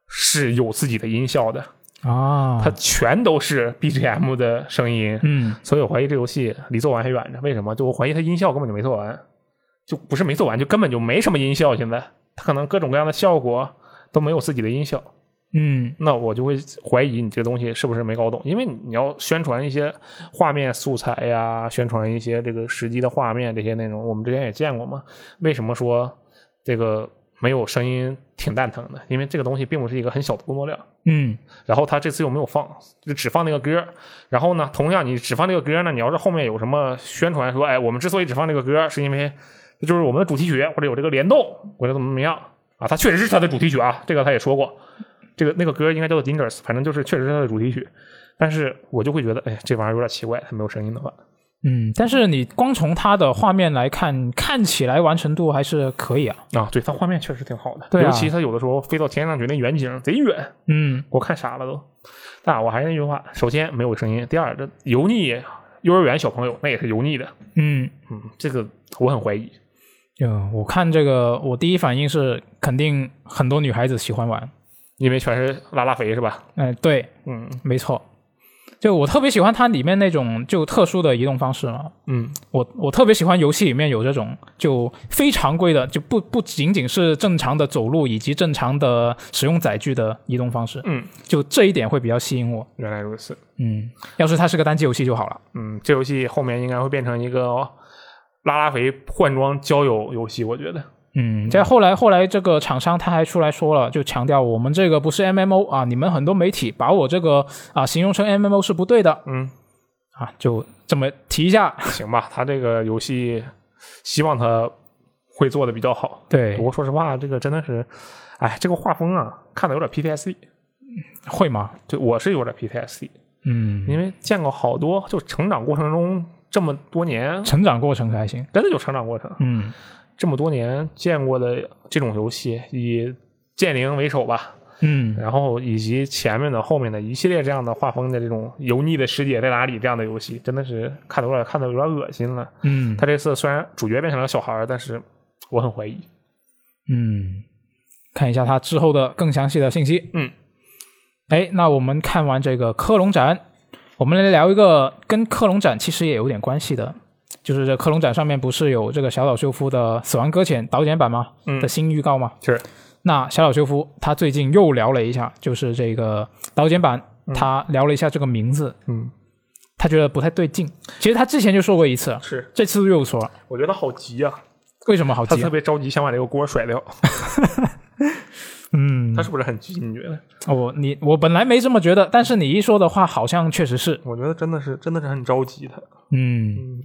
S3: 是有自己的音效的，
S2: 啊，
S3: 它全都是 BGM 的声音。
S2: 嗯
S3: 所以我怀疑这游戏离做完还远着。为什么？就我怀疑它音效根本就没做完，就不是没做完，就根本就没什么音效。现在它可能各种各样的效果都没有自己的音效，
S2: 嗯
S3: 那我就会怀疑你这个东西是不是没搞懂。因为你要宣传一些画面素材呀，宣传一些这个实际的画面这些内容，我们之前也见过嘛。为什么说这个没有声音挺蛋疼的？因为这个东西并不是一个很小的工作量。
S2: 嗯
S3: 然后他这次又没有放，就只放那个歌。然后呢，同样你只放这个歌呢，你要是后面有什么宣传说，哎，我们之所以只放这个歌，是因为这就是我们的主题曲，或者有这个联动，或者怎么怎么样啊？它确实是它的主题曲啊，这个他也说过。这个那个歌应该叫做 Dangerous，反正就是确实是它的主题曲。但是我就会觉得，哎，这玩意儿有点奇怪，它没有声音的话，
S2: 嗯，但是你光从它的画面来看，看起来完成度还是可以啊。
S3: 啊，对，它画面确实挺好的，
S2: 对啊
S3: 尤其它有的时候飞到天上去，那远景贼远，
S2: 嗯
S3: 我看傻了都。但我还是那句话，首先没有声音，第二这油腻幼儿园小朋友那也是油腻的，
S2: 嗯，
S3: 嗯，这个我很怀疑。
S2: 就我看这个，我第一反应是肯定很多女孩子喜欢玩。
S3: 因为全是拉拉肥是吧？
S2: 哎、对，
S3: 嗯，
S2: 没错。就我特别喜欢它里面那种就特殊的移动方式嘛。
S3: 嗯，
S2: 我我特别喜欢游戏里面有这种就非常规的，就不不仅仅是正常的走路以及正常的使用载具的移动方式。
S3: 嗯，
S2: 就这一点会比较吸引我。
S3: 原来如此。
S2: 嗯，要是它是个单机游戏就好了。
S3: 嗯，这游戏后面应该会变成一个拉拉肥换装交友游戏，我觉得。
S2: 嗯，在后来后来这个厂商他还出来说了，就强调我们这个不是 MMO 啊，你们很多媒体把我这个啊形容成 MMO 是不对的
S3: 嗯，
S2: 啊，就这么提一下。
S3: 行吧，他这个游戏希望他会做的比较好。
S2: 对
S3: 不，过说实话，这个真的是，哎，这个画风啊，看的有点 PTSD。
S2: 会吗？
S3: 就我是有点 PTSD，
S2: 嗯，
S3: 因为见过好多，就成长过程中这么多年，
S2: 成长过程还行。
S3: 真的有成长过程，
S2: 嗯
S3: 这么多年见过的这种游戏，以剑灵为首吧，
S2: 嗯
S3: 然后以及前面的、后面的一系列这样的画风的这种油腻的世界在哪里这样的游戏，真的是看的有点看的有点恶心了。
S2: 嗯
S3: 他这次虽然主角变成了小孩儿，但是我很怀疑。
S2: 嗯，看一下他之后的更详细的信息。
S3: 嗯，
S2: 哎，那我们看完这个科隆展，我们来聊一个跟克隆展其实也有点关系的，就是这克隆展上面不是有这个小岛秀夫的《死亡搁浅》导剪版吗？
S3: 嗯
S2: 的新预告吗？
S3: 是，
S2: 那小岛秀夫他最近又聊了一下，就是这个导剪版，他聊了一下这个名字，
S3: 嗯，
S2: 他觉得不太对劲。其实他之前就说过一次，
S3: 是，
S2: 这次又说了，
S3: 我觉得好急啊，
S2: 为什么好急啊？
S3: 他特别着急想把这个锅甩掉，
S2: 嗯
S3: 他，是不是很急？你觉得？
S2: 我你我本来没这么觉得，但是你一说的话，好像确实是，
S3: 我觉得真的是真的是很着急他。
S2: 嗯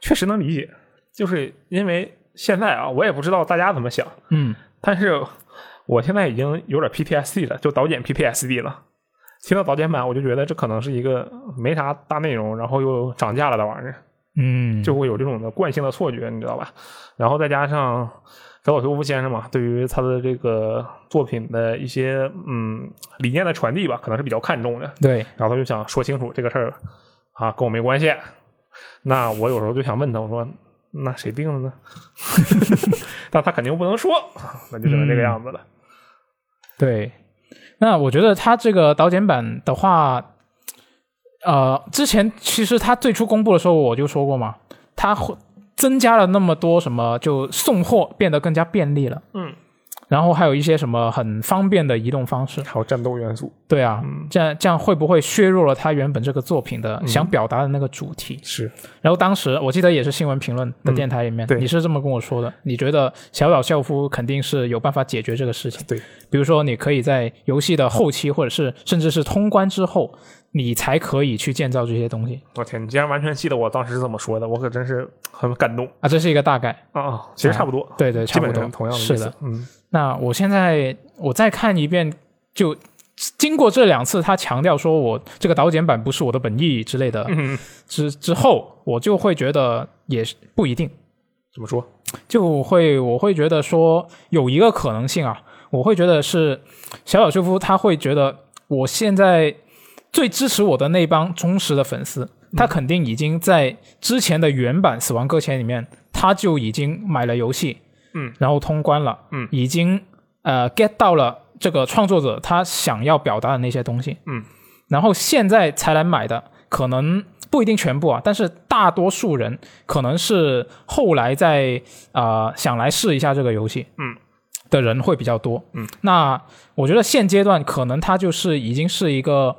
S3: 确实能理解，就是因为现在啊，我也不知道大家怎么想，
S2: 嗯
S3: 但是我现在已经有点 PTSD 了，就导演 PTSD 了。听到导剪版，我就觉得这可能是一个没啥大内容，然后又涨价了的玩意儿，
S2: 嗯，
S3: 就会有这种的惯性的错觉，你知道吧？然后再加上小岛秀夫先生嘛，对于他的这个作品的一些嗯理念的传递吧，可能是比较看重的。
S2: 对，
S3: 然后他就想说清楚这个事儿啊，跟我没关系。那我有时候就想问他，我说那谁定的呢？但他肯定不能说，那就只能这个样子了。
S2: 对，那我觉得他这个导剪版的话，呃，之前其实他最初公布的时候我就说过嘛，他会增加了那么多什么，就送货变得更加便利了，
S3: 嗯，
S2: 然后还有一些什么很方便的移动方式。
S3: 还有战斗元素。
S2: 对啊，
S3: 嗯。
S2: 这样这样会不会削弱了他原本这个作品的想表达的那个主题？
S3: 是。
S2: 然后当时我记得也是新闻评论的电台里面，
S3: 嗯对。
S2: 你是这么跟我说的，你觉得小岛秀夫肯定是有办法解决这个事情。
S3: 对，
S2: 比如说你可以在游戏的后期，或者是甚至是通关之后，你才可以去建造这些东西
S3: 我天，你竟然完全记得我当时是怎么说的，我可真是很感动
S2: 啊，这是一个大概。
S3: 啊！其实差不多，
S2: 对对，差不多
S3: 同样的意思
S2: 是的。。
S3: 嗯，
S2: 那我现在我再看一遍，就经过这两次他强调说我这个导剪版不是我的本意之类的
S3: 嗯
S2: 之之后，我就会觉得也是不一定。
S3: 怎么说？
S2: 就会我会觉得说有一个可能性啊，我会觉得是小小秀夫他会觉得我现在最支持我的那帮忠实的粉丝，他肯定已经在之前的原版《死亡搁浅》里面，他就已经买了游戏，
S3: 嗯，
S2: 然后通关了，
S3: 嗯。
S2: 已经呃 get 到了这个创作者他想要表达的那些东西，
S3: 嗯，
S2: 然后现在才来买的，可能不一定全部啊，但是大多数人可能是后来在啊、呃想来试一下这个游戏，
S3: 嗯，
S2: 的人会比较多，
S3: 嗯，
S2: 那我觉得现阶段可能它就是已经是一个。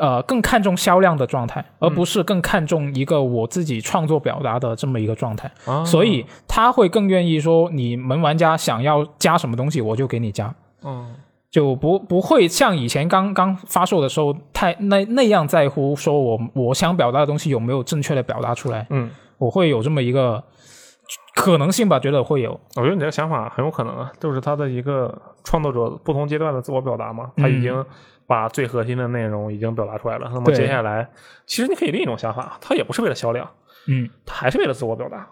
S2: 呃，更看重销量的状态，而不是更看重一个我自己创作表达的这么一个状态，
S3: 啊，
S2: 所以他会更愿意说，你们玩家想要加什么东西，我就给你加，
S3: 嗯。
S2: 就不不会像以前刚刚发售的时候太那那样在乎说我我想表达的东西有没有正确的表达出来，
S3: 嗯，
S2: 我会有这么一个可能性吧，觉得会有，
S3: 我觉得你这个想法很有可能啊，就是他的一个创作者不同阶段的自我表达嘛，他已经把最核心的内容已经表达出来了。那么接下来，其实你可以另一种想法，它也不是为了销量，
S2: 嗯
S3: 它还是为了自我表达。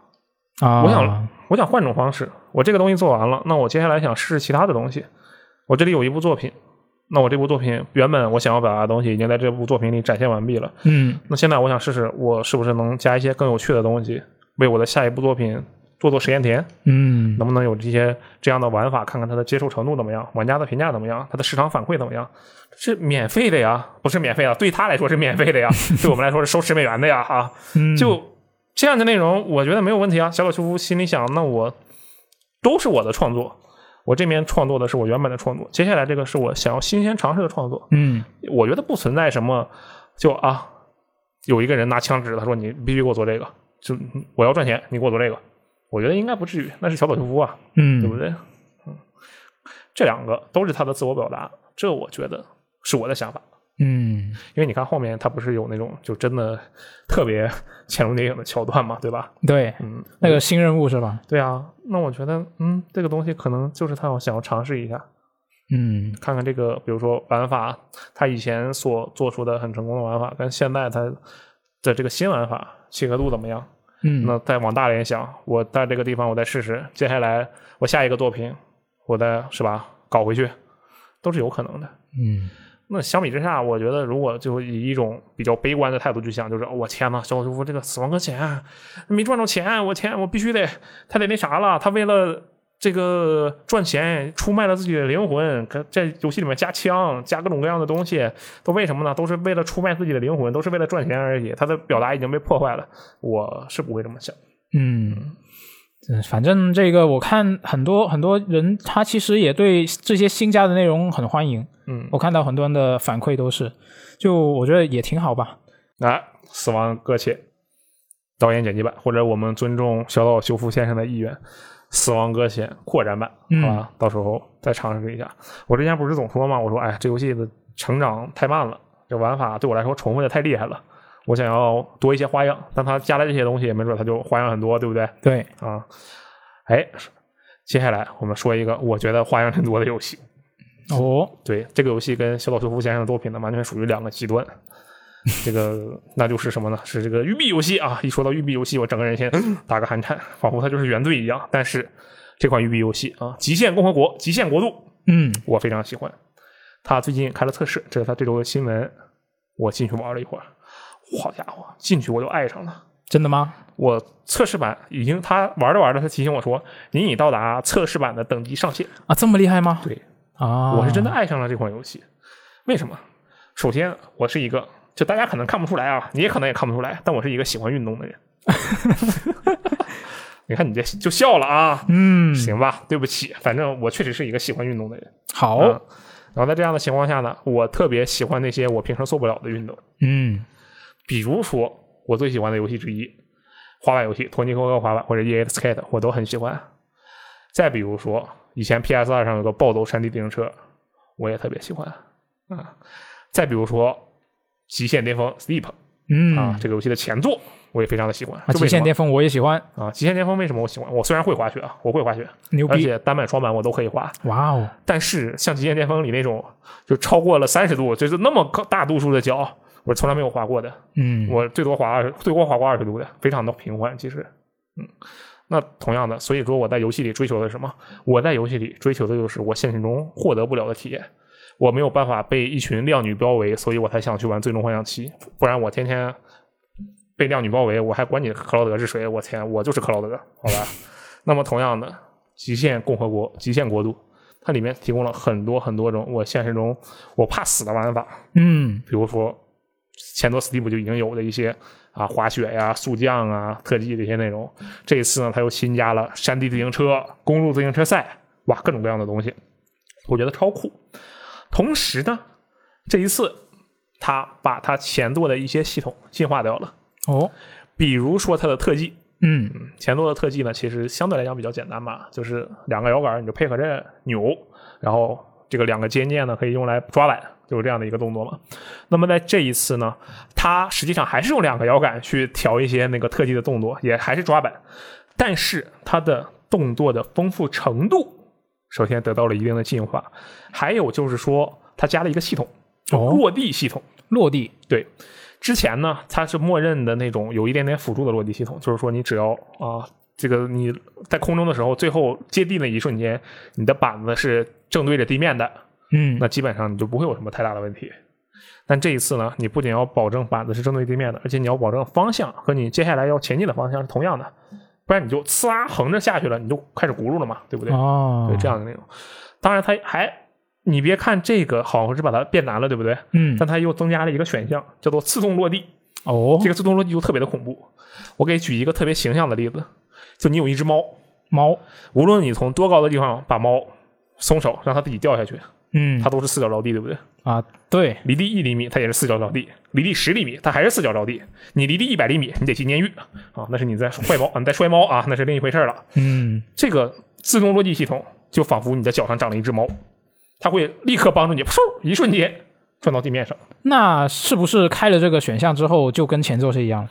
S2: 啊，
S3: 我想我想换种方式，我这个东西做完了，那我接下来想试试其他的东西。我这里有一部作品，那我这部作品原本我想要表达的东西已经在这部作品里展现完毕了。
S2: 嗯
S3: 那现在我想试试，我是不是能加一些更有趣的东西，为我的下一部作品做做实验田，
S2: 嗯
S3: 能不能有这些这样的玩法，看看它的接受程度怎么样，玩家的评价怎么样，它的市场反馈怎么样？是免费的呀，不是免费啊，对他来说是免费的呀，对我们来说是收十美元的呀，哈、
S2: 嗯，
S3: 就这样的内容，我觉得没有问题啊。小岛秀夫心里想，那我都是我的创作，我这边创作的是我原本的创作，接下来这个是我想要新鲜尝试的创作，
S2: 嗯
S3: 我觉得不存在什么就啊，有一个人拿枪指着他说你必须给我做这个，就嗯我要赚钱，你给我做这个。我觉得应该不至于，那是小岛秀夫啊，
S2: 嗯，
S3: 对不对？嗯，这两个都是他的自我表达，这我觉得是我的想法。
S2: 嗯
S3: 因为你看后面他不是有那种就真的特别 潜龙谍影的桥段嘛，对吧？
S2: 对，
S3: 嗯，
S2: 那个新任务是吧？
S3: 对啊，那我觉得嗯，这个东西可能就是他要想要尝试一下，
S2: 嗯
S3: 看看这个，比如说玩法，他以前所做出的很成功的玩法，跟现在他的这个新玩法契合度怎么样？
S2: 嗯，
S3: 那再往大联想，我在这个地方我再试试，接下来我下一个作品，我再是吧搞回去，都是有可能的。
S2: 嗯
S3: 那相比之下，我觉得如果就以一种比较悲观的态度去想，就是我天呐，小岛秀夫这个死亡搁浅没赚着钱，我天，我必须得他得那啥了，他为了这个赚钱出卖了自己的灵魂，可在游戏里面加枪，加各种各样的东西，都为什么呢？都是为了出卖自己的灵魂，都是为了赚钱而已。他的表达已经被破坏了，我是不会这么想。
S2: 嗯，反正这个我看很多很多人，他其实也对这些新加的内容很欢迎。
S3: 嗯，
S2: 我看到很多人的反馈都是，就我觉得也挺好吧。
S3: 来，死亡搁浅导演剪辑版，或者我们尊重小岛修复先生的意愿，死亡搁浅扩展版，
S2: 嗯
S3: 好吧，到时候再尝试一下。我之前不是总说嘛，我说哎，这游戏的成长太慢了，这玩法对我来说重复的太厉害了，我想要多一些花样，但他加了这些东西，没准他就花样很多，对不对？
S2: 对，
S3: 啊，哎，接下来我们说一个我觉得花样很多的游戏。
S2: 哦，
S3: 对，这个游戏跟小岛秀夫先生的作品呢，完全属于两个极端。这个那就是什么呢？是这个育碧游戏啊！一说到育碧游戏，我整个人先打个寒颤，仿佛它就是原罪一样。但是这款育碧游戏啊，《极限共和国》《极限国度》，
S2: 嗯
S3: 我非常喜欢。他最近开了测试，这是他这周的新闻。我进去玩了一会儿，好家伙，进去我就爱上了。
S2: 真的吗？
S3: 我测试版已经，他玩着玩着，他提醒我说：“你已到达测试版的等级上限。
S2: 啊，这么厉害吗”？
S3: 对，
S2: 啊，
S3: 我是真的爱上了这款游戏。为什么？首先，我是一个，就大家可能看不出来啊，你也可能也看不出来，但我是一个喜欢运动的人。你看你这就笑了啊，
S2: 嗯，
S3: 行吧，对不起，反正我确实是一个喜欢运动的人。
S2: 好，
S3: 嗯然后在这样的情况下呢，我特别喜欢那些我平时做不了的运动，
S2: 嗯
S3: 比如说我最喜欢的游戏之一，滑板游戏，托尼科克滑板或者 EA 的 Skate，我都很喜欢。再比如说，以前 PS 二上有个暴走山地自行车，我也特别喜欢啊。再比如说，极限巅峰 Steep
S2: 嗯
S3: 啊，这个游戏的前作我也非常的喜欢。
S2: 啊，极限巅峰我也喜欢，
S3: 啊，极限巅峰为什么我喜欢？我虽然会滑雪啊，我会滑雪，而
S2: 牛逼！
S3: 而且单板、双板我都可以滑。
S2: 哇哦，
S3: 但是像极限巅峰里那种，就超过了三十度，就是那么高大度数的角，我从来没有滑过的。
S2: 嗯，
S3: 我最多滑最多滑过二十度的，非常的平缓。其实，嗯，那同样的，所以说我在游戏里追求的是什么？我在游戏里追求的就是我现实中获得不了的体验。我没有办法被一群靓女包围，所以我才想去玩《最终幻想七》，不然我天天被靓女包围，我还管你克劳德是谁？我天，我就是克劳德，好吧？那么同样的，《极限共和国》《极限国度》，它里面提供了很多很多种我现实中我怕死的玩法，
S2: 嗯
S3: 比如说前作 Steam 就已经有的一些啊滑雪呀、速降啊、特技这些内容。这一次呢，它又新加了山地自行车、公路自行车赛，哇，各种各样的东西，我觉得超酷。同时呢，这一次它把它前作的一些系统进化掉了，
S2: 哦，
S3: 比如说它的特技。
S2: 嗯
S3: 前作的特技呢，其实相对来讲比较简单吧，就是两个摇杆你就配合着扭，然后这个两个接键呢可以用来抓板，就是这样的一个动作嘛。那么在这一次呢，它实际上还是用两个摇杆去调一些那个特技的动作，也还是抓板，但是它的动作的丰富程度，首先得到了一定的进化，还有就是说它加了一个系统，落地系统。
S2: 落地，
S3: 对，之前呢，它是默认的那种有一点点辅助的落地系统，就是说你只要啊，这个你在空中的时候，最后接地那一瞬间，你的板子是正对着地面的，
S2: 嗯
S3: 那基本上你就不会有什么太大的问题。但这一次呢，你不仅要保证板子是正对地面的，而且你要保证方向和你接下来要前进的方向是同样的。不然你就呲啦横着下去了，你就开始轱辘了嘛，对不对？
S2: 哦，
S3: 对，这样的那种。当然，它还你别看这个好像是把它变难了，对不对？
S2: 嗯，
S3: 但它又增加了一个选项，叫做自动落地。
S2: 哦，
S3: 这个自动落地就特别的恐怖。我给举一个特别形象的例子，就你有一只猫，
S2: 猫，
S3: 无论你从多高的地方把猫松手，让它自己掉下去，
S2: 嗯
S3: 它都是四脚着地，对不对？
S2: 啊，对，
S3: 离地一厘米，它也是四脚着地；离地十厘米，它还是四脚着地。你离地一百厘米，你得进监狱啊！那是你在坏猫，啊，你在摔猫啊，那是另一回事了。
S2: 嗯，
S3: 这个自动落地系统就仿佛你的脚上长了一只猫，它会立刻帮助你，嗖，一瞬间转到地面上。
S2: 那是不是开了这个选项之后，就跟前奏是一样？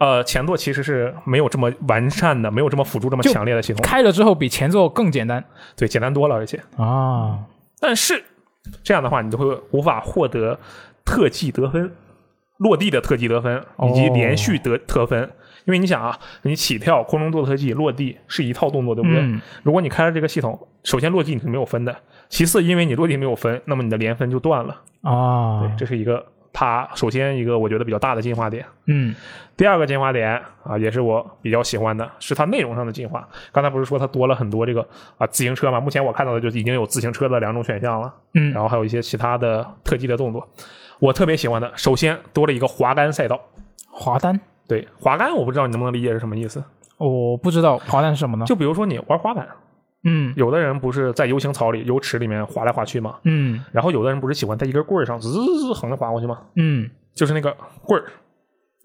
S3: 呃，前作其实是没有这么完善的，没有这么辅助这么强烈的系统，
S2: 开了之后比前作更简单
S3: 对，简单多了，而且，
S2: 啊。
S3: 但是这样的话，你就会无法获得特技得分，落地的特技得分以及
S2: 哦
S3: 连续得得分。因为你想啊，你起跳、空中做特技、落地是一套动作，对不对？
S2: 嗯
S3: 如果你开了这个系统，首先落地你是没有分的，其次因为你落地没有分，那么你的连分就断了。
S2: 啊
S3: 对，，这是一个它首先一个我觉得比较大的进化点。
S2: 嗯
S3: 第二个进化点啊，也是我比较喜欢的，是它内容上的进化。刚才不是说它多了很多这个啊自行车嘛？目前我看到的就已经有自行车的两种选项了，
S2: 嗯
S3: 然后还有一些其他的特技的动作。我特别喜欢的，首先多了一个滑杆赛道。
S2: 滑杆，
S3: 对，滑杆我不知道你能不能理解是什么意思。
S2: 我不知道滑杆是什么呢？
S3: 就比如说你玩滑板，
S2: 嗯
S3: 有的人不是在游行槽里、油池里面滑来滑去吗？
S2: 嗯
S3: 然后有的人不是喜欢在一根棍儿上滋滋滋横着滑过去吗？
S2: 嗯，
S3: 就是那个棍儿，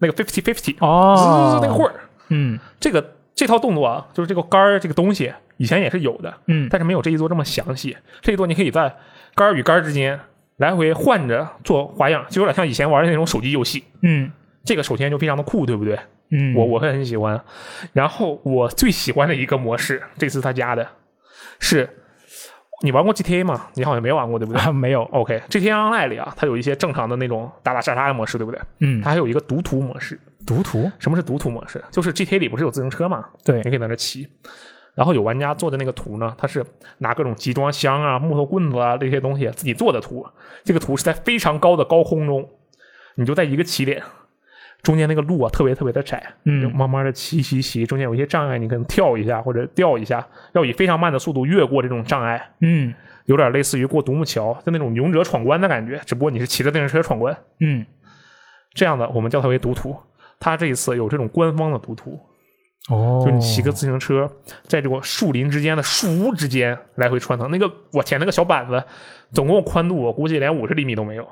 S3: 那个 fifty fifty，滋滋
S2: 哦
S3: 滋，那个棍儿。
S2: 嗯
S3: 这个这套动作啊，就是这个杆儿这个东西，以前也是有的，
S2: 嗯
S3: 但是没有这一座这么详细。这一座你可以在杆儿与杆儿之间来回换着做花样，就有点像以前玩的那种手机游戏。
S2: 嗯
S3: 这个首先就非常的酷，对不对？
S2: 嗯，
S3: 我我会很喜欢。然后我最喜欢的一个模式，这次他加的是，你玩过 GTA 吗？你好像没玩过，对不对
S2: 啊没有
S3: ，？OK，GTA、Online 里啊，它有一些正常的那种打打杀杀的模式，对不对？
S2: 嗯，
S3: 它还有一个读图模式。
S2: 读图，
S3: 什么是读图模式？就是 GTA 里不是有自行车吗？
S2: 对
S3: 你可以在那骑。然后有玩家做的那个图呢，他是拿各种集装箱啊、木头棍子啊这些东西自己做的图。这个图是在非常高的高空中，你就在一个起点，中间那个路啊特别特别的窄，
S2: 嗯
S3: 就慢慢的骑骑骑，中间有一些障碍，你可能跳一下或者掉一下，要以非常慢的速度越过这种障碍，
S2: 嗯
S3: 有点类似于过独木桥，就那种勇者闯关的感觉，只不过你是骑着自行车闯关。
S2: 嗯
S3: 这样的我们叫它为读图。它这一次有这种官方的读图，
S2: 哦，
S3: 就你骑个自行车，在这个树林之间的树屋之间来回穿腾。那个我天，那个小板子总共宽度我估计连五十厘米都没有。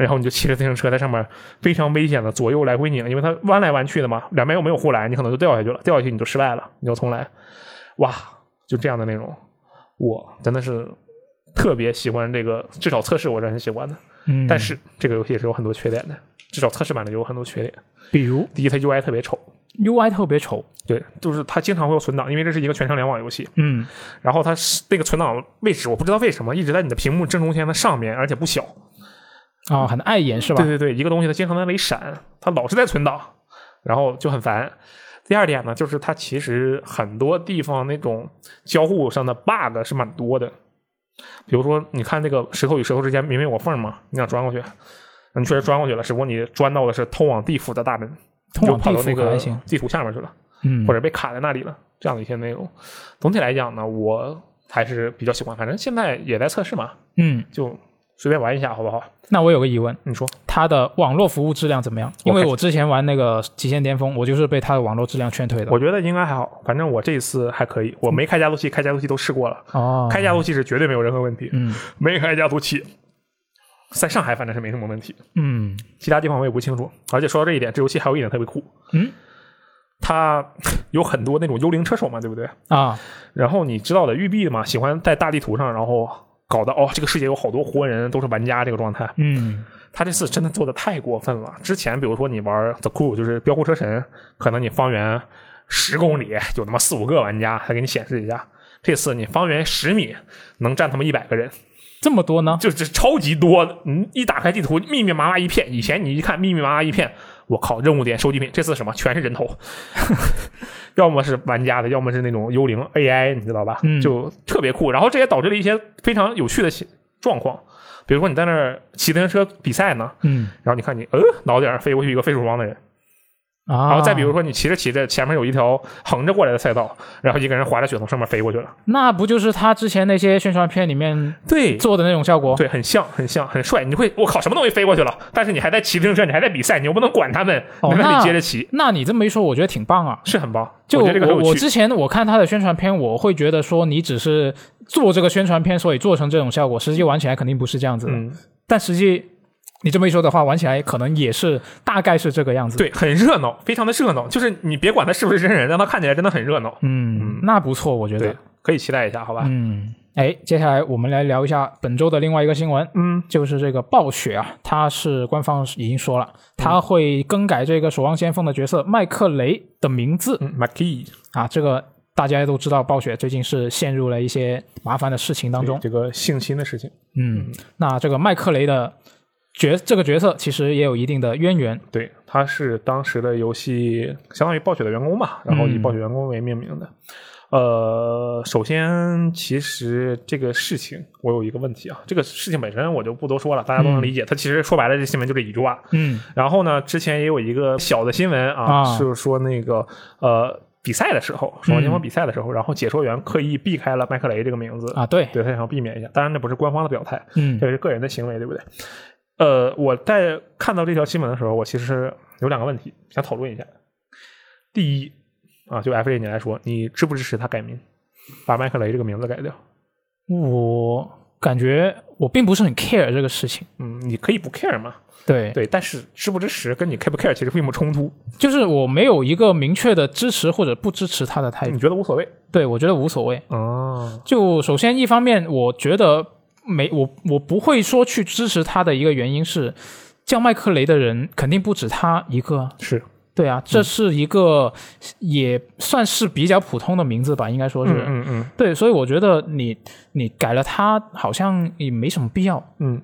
S3: 然后你就骑着自行车在上面非常危险的左右来回拧，因为它弯来弯去的嘛，两边又没有护栏，你可能就掉下去了，掉下去你就失败了，你就重来。哇，就这样的内容，我真的是特别喜欢这个，至少测试我是很喜欢的。
S2: 嗯，
S3: 但是这个游戏也是有很多缺点的，至少测试版的有很多缺点。
S2: 比如
S3: 第一，它 UI 特别丑
S2: ，UI 特别丑，
S3: 对，就是它经常会有存档，因为这是一个全程联网游戏。
S2: 嗯
S3: 然后它是那个存档位置，我不知道为什么一直在你的屏幕正中间的上面，而且不小。
S2: 啊，很碍眼是吧？
S3: 对对对，一个东西它经常在那里闪，它老是在存档，然后就很烦。第二点呢，就是它其实很多地方那种交互上的 bug 是蛮多的。比如说，你看这个石头与石头之间明明有个缝嘛，你想钻过去，你确实钻过去了，只不过你钻到的是通往地府的大门，就
S2: 通往地
S3: 跑到那个地图下面去了。
S2: 嗯，
S3: 或者被卡在那里了，这样的一些内容。总体来讲呢，我还是比较喜欢，反正现在也在测试嘛，
S2: 嗯，
S3: 就随便玩一下，好不好？
S2: 那我有个疑问，
S3: 你说，
S2: 它的网络服务质量怎么样？因为我之前玩那个极限巅峰，我就是被它的网络质量劝退的。
S3: 我觉得应该还好，反正我这一次还可以，我没开加速器，开加速器都试过了，
S2: 哦，
S3: 开加速器是绝对没有任何问题，
S2: 嗯。
S3: 没开加速器。在上海反正是没什么问题，
S2: 嗯。
S3: 其他地方我也不清楚。而且说到这一点，这游戏还有一点特别酷，
S2: 嗯？
S3: 它 有很多那种幽灵车手嘛，对不对？
S2: 啊。
S3: 然后你知道的，育碧的嘛，喜欢在大地图上，然后搞得哦，这个世界有好多活人，都是玩家这个状态。
S2: 嗯
S3: 他这次真的做的太过分了。之前比如说你玩 The Crew，就是飙酷车神，可能你方圆十公里有他妈四五个玩家，他给你显示一下。这次你方圆十米能站他妈一百个人，
S2: 这么多呢？
S3: 就是超级多。你一打开地图，密密麻麻一片。以前你一看密密麻麻一片，我靠，任务点收集品，这次什么全是人头，要么是玩家的，要么是那种幽灵 AI，你知道吧？
S2: 嗯
S3: 就特别酷。然后这也导致了一些非常有趣的状况，比如说你在那儿骑自行车比赛呢，
S2: 嗯
S3: 然后你看你，呃，脑袋上飞过去一个飞鼠王的人，
S2: 啊，
S3: 然后再比如说你骑着骑着，前面有一条横着过来的赛道，然后一个人滑着雪从上面飞过去了，
S2: 那不就是他之前那些宣传片里面
S3: 对。
S2: 做的那种效果？
S3: 对，很像，很像，很帅。你会，我靠，什么东西飞过去了？但是你还在骑自行车，你还在比赛，你又不能管他们，那
S2: 那
S3: 里接着骑，
S2: 那你这么一说，我觉得挺棒啊。
S3: 是很棒。
S2: 就
S3: 我觉得这个很
S2: 我
S3: 有趣。
S2: 我之前我看他的宣传片，我会觉得说你只是做这个宣传片，所以做成这种效果，实际玩起来肯定不是这样子的。
S3: 嗯，
S2: 但实际你这么一说的话，玩起来可能也是大概是这个样子。，
S3: 对，很热闹，非常的热闹。就是你别管他是不是真人，让他看起来真的很热闹。
S2: 嗯，那不错，我觉得。，
S3: 可以期待一下，好吧？
S2: 嗯，哎，接下来我们来聊一下本周的另外一个新闻，
S3: 嗯
S2: 就是这个暴雪啊，它是官方已经说了，它会更改这个守望先锋的角色麦克雷的名字
S3: 嗯 m a k e
S2: 啊，这个大家都知道，暴雪最近是陷入了一些麻烦的事情当中。
S3: 这个性侵的事情，
S2: 嗯，那这个麦克雷的角这个角色其实也有一定的渊源。
S3: 对，他是当时的游戏相当于暴雪的员工嘛，然后以
S2: 嗯
S3: 暴雪员工为命名的。呃，首先，其实这个事情我有一个问题啊，这个事情本身我就不多说了，大家都能理解。他其实说白了，这新闻就是一句话。
S2: 嗯
S3: 然后呢，之前也有一个小的新闻啊，
S2: 啊
S3: 是说那个呃比赛的时候，守望先锋
S2: 嗯
S3: 比赛的时候，然后解说员刻意避开了麦克雷这个名字
S2: 啊，对，
S3: 对他想要避免一下。当然，那不是官方的表态，
S2: 嗯
S3: 这是个人的行为，对不对？呃，我在看到这条新闻的时候，我其实有两个问题想讨论一下。第一啊，就 F J 你来说，你支不支持他改名，把麦克雷这个名字改掉？
S2: 我感觉我并不是很 care 这个事情。
S3: 嗯，你可以不 care 嘛，
S2: 对，
S3: 对，但是支不支持跟你 care 不 care 其实并不冲突，
S2: 就是我没有一个明确的支持或者不支持他的态度
S3: 你。觉得无所谓
S2: 对我觉得无所谓。
S3: 哦，
S2: 就首先一方面，我觉得没我我不会说去支持他的一个原因是，叫麦克雷的人肯定不止他一个啊。
S3: 是，
S2: 对啊，这是一个也算是比较普通的名字吧，应该说是。
S3: 嗯嗯嗯
S2: 对，所以我觉得你你改了他好像也没什么必要。
S3: 嗯，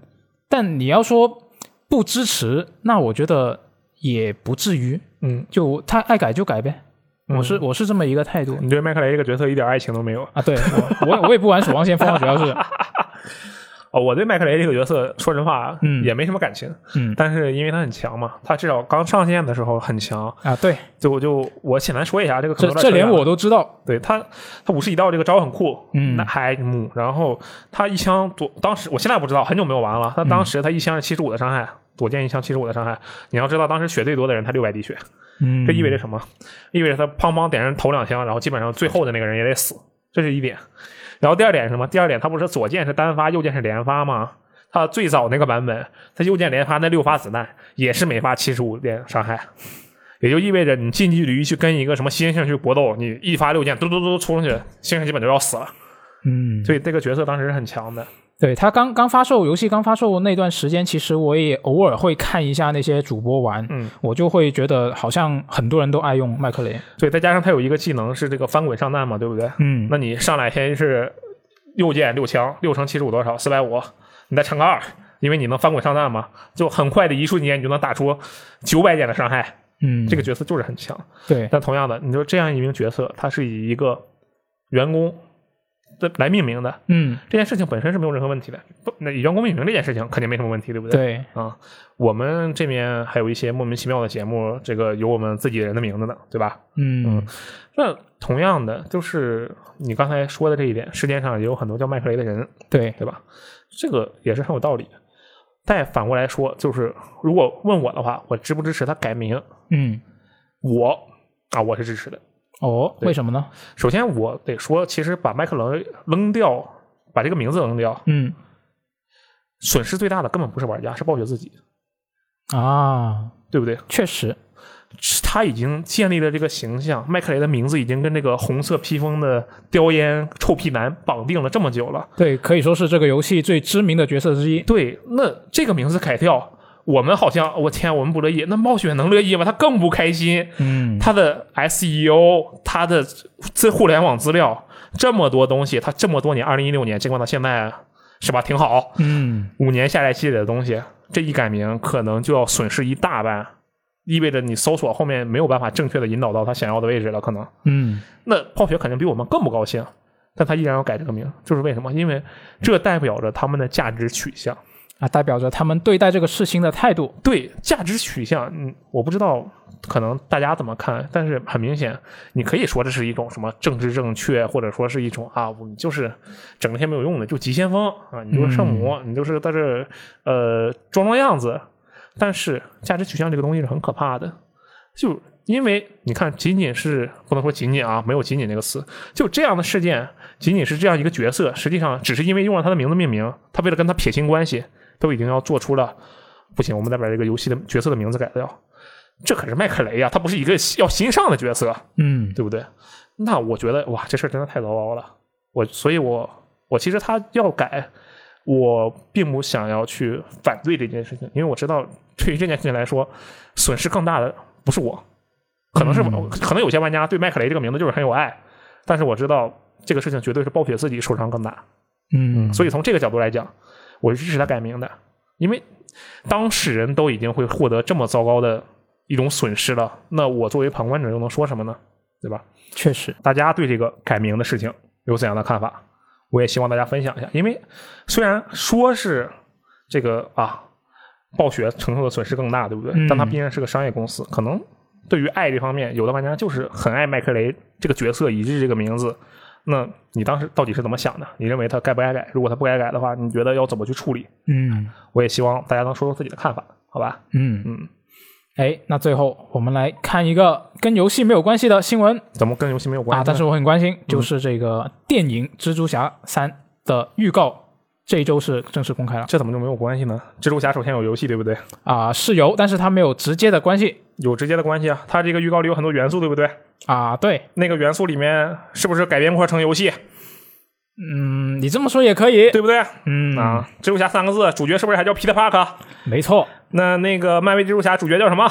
S2: 但你要说不支持，那我觉得也不至于。
S3: 嗯，
S2: 就他爱改就改呗，我是
S3: 嗯
S2: 我是这么一个态度
S3: 你对麦克雷这个角色一点爱情都没有
S2: 啊。对我我我也不玩守望先锋啊，主要是
S3: 哦，我对麦克雷这个角色说实话，
S2: 嗯
S3: 也没什么感情，
S2: 嗯
S3: 但是因为他很强嘛，他至少刚上线的时候很强，
S2: 啊，对，
S3: 就我就我简单说一下这个可
S2: 这这连我都知道。
S3: 对他，他武士一道这个招很酷，
S2: 嗯
S3: 那还木，然后他一枪左，当时我现在不知道，很久没有玩了。他当时他一枪是七十五的伤害，左键一枪七十五的伤害。你要知道，当时血最多的人他六百滴血，
S2: 嗯，
S3: 这意味着什么？意味着他砰砰点人头两枪，然后基本上最后的那个人也得死，这是一点。然后第二点是什么？第二点他不是左键是单发，右键是连发吗？他最早那个版本，他右键连发那六发子弹也是每发七十五点伤害，也就意味着你近距离去跟一个什么猩猩去搏斗，你一发六箭嘟嘟嘟冲上去，猩猩基本就要死了。
S2: 嗯，
S3: 所以这个角色当时是很强的。
S2: 对他刚刚发售，游戏刚发售那段时间，其实我也偶尔会看一下那些主播玩，
S3: 嗯，
S2: 我就会觉得好像很多人都爱用麦克雷。
S3: 对再加上他有一个技能是这个翻滚上弹嘛，对不对？
S2: 嗯，
S3: 那你上来先是右键六枪，六乘七十五多少？四百五，你再乘个二，因为你能翻滚上弹嘛，就很快的一瞬间你就能打出九百点的伤害。
S2: 嗯，
S3: 这个角色就是很强。
S2: 对，
S3: 但同样的，你说这样一名角色，他是以一个员工的来命名的，
S2: 嗯，
S3: 这件事情本身是没有任何问题的。不，那以员工命名这件事情肯定没什么问题，对不对？
S2: 对，
S3: 啊，我们这边还有一些莫名其妙的节目，这个有我们自己人的名字呢，对吧？
S2: 嗯
S3: 那同样的，就是你刚才说的这一点，世界上也有很多叫麦克雷的人，
S2: 对，
S3: 对吧？这个也是很有道理的。再反过来说，就是如果问我的话，我支不支持他改名？
S2: 嗯，
S3: 我啊，我是支持的。
S2: 哦，为什么呢？
S3: 首先，我得说，其实把麦克雷扔掉，把这个名字扔掉，
S2: 嗯
S3: 损失最大的根本不是玩家，是暴雪自己，
S2: 啊，
S3: 对不对？
S2: 确实，
S3: 他已经建立了这个形象，麦克雷的名字已经跟这个红色披风的叼烟臭屁男绑定了这么久了。
S2: 对，可以说是这个游戏最知名的角色之一。
S3: 对，那这个名字改掉，我们好像我天，我们不乐意，那暴雪能乐意吗？他更不开心。
S2: 嗯，
S3: 他的 SEO，他的这互联网资料这么多东西，他这么多年，二零一六年，尽管到现在是吧，挺好，
S2: 嗯，
S3: 五年下来积累的东西，这一改名可能就要损失一大半，意味着你搜索后面没有办法正确的引导到他想要的位置了，可能。
S2: 嗯，
S3: 那暴雪肯定比我们更不高兴，但他依然要改这个名，就是为什么？因为这代表着他们的价值取向。
S2: 啊，代表着他们对待这个事情的态度。
S3: 对价值取向，嗯，我不知道可能大家怎么看，但是很明显，你可以说这是一种什么政治正确，或者说是一种啊，我们就是整那些没有用的，就急先锋啊，你就是圣母，你就是在这呃装装样子。但是价值取向这个东西是很可怕的，就因为你看，仅仅是不能说仅仅啊，没有仅仅这个词，就这样的事件，仅仅是这样一个角色，实际上只是因为用了他的名字命名，他为了跟他撇清关系，都已经要做出了不行，我们得把这个游戏的角色的名字改掉。这可是麦克雷呀、他不是一个要新上的角色，
S2: 嗯
S3: 对不对？那我觉得哇，这事儿真的太糟糕了。我所以我，我其实他要改，我并不想要去反对这件事情，因为我知道对于这件事情来说，损失更大的不是我，可能是可能有些玩家对麦克雷这个名字就是很有爱，但是我知道这个事情绝对是暴雪自己受伤更大。
S2: 嗯，
S3: 所以从这个角度来讲，我是支持他改名的，因为当事人都已经会获得这么糟糕的一种损失了，那我作为旁观者又能说什么呢？对吧？
S2: 确实，
S3: 大家对这个改名的事情有怎样的看法？我也希望大家分享一下，因为虽然说是这个啊，暴雪承受的损失更大，对不对？
S2: 嗯
S3: 但它毕竟是个商业公司，可能对于爱这方面，有的玩家就是很爱麦克雷这个角色，以及这个名字。那你当时到底是怎么想的？你认为他该不该改？如果他不该改的话，你觉得要怎么去处理？
S2: 嗯
S3: 我也希望大家能说说自己的看法，好吧？
S2: 嗯
S3: 嗯，
S2: 哎，那最后我们来看一个跟游戏没有关系的新闻
S3: 怎么跟游戏没有关系
S2: 啊，但是我很关心，就是这个电影《蜘蛛侠三》的预告，这一周是正式公开了
S3: 这怎么就没有关系呢？蜘蛛侠首先有游戏，对不对？
S2: 啊，是有，但是它没有直接的关系
S3: 有直接的关系啊。它这个预告里有很多元素，对不对？
S2: 啊。对，
S3: 那个元素里面是不是改编过成游戏？
S2: 嗯，你这么说也可以，
S3: 对不对？
S2: 嗯
S3: 啊，蜘蛛侠三个字，主角是不是还叫皮特帕克？
S2: 没错，
S3: 那那个漫威蜘蛛侠主角叫什么？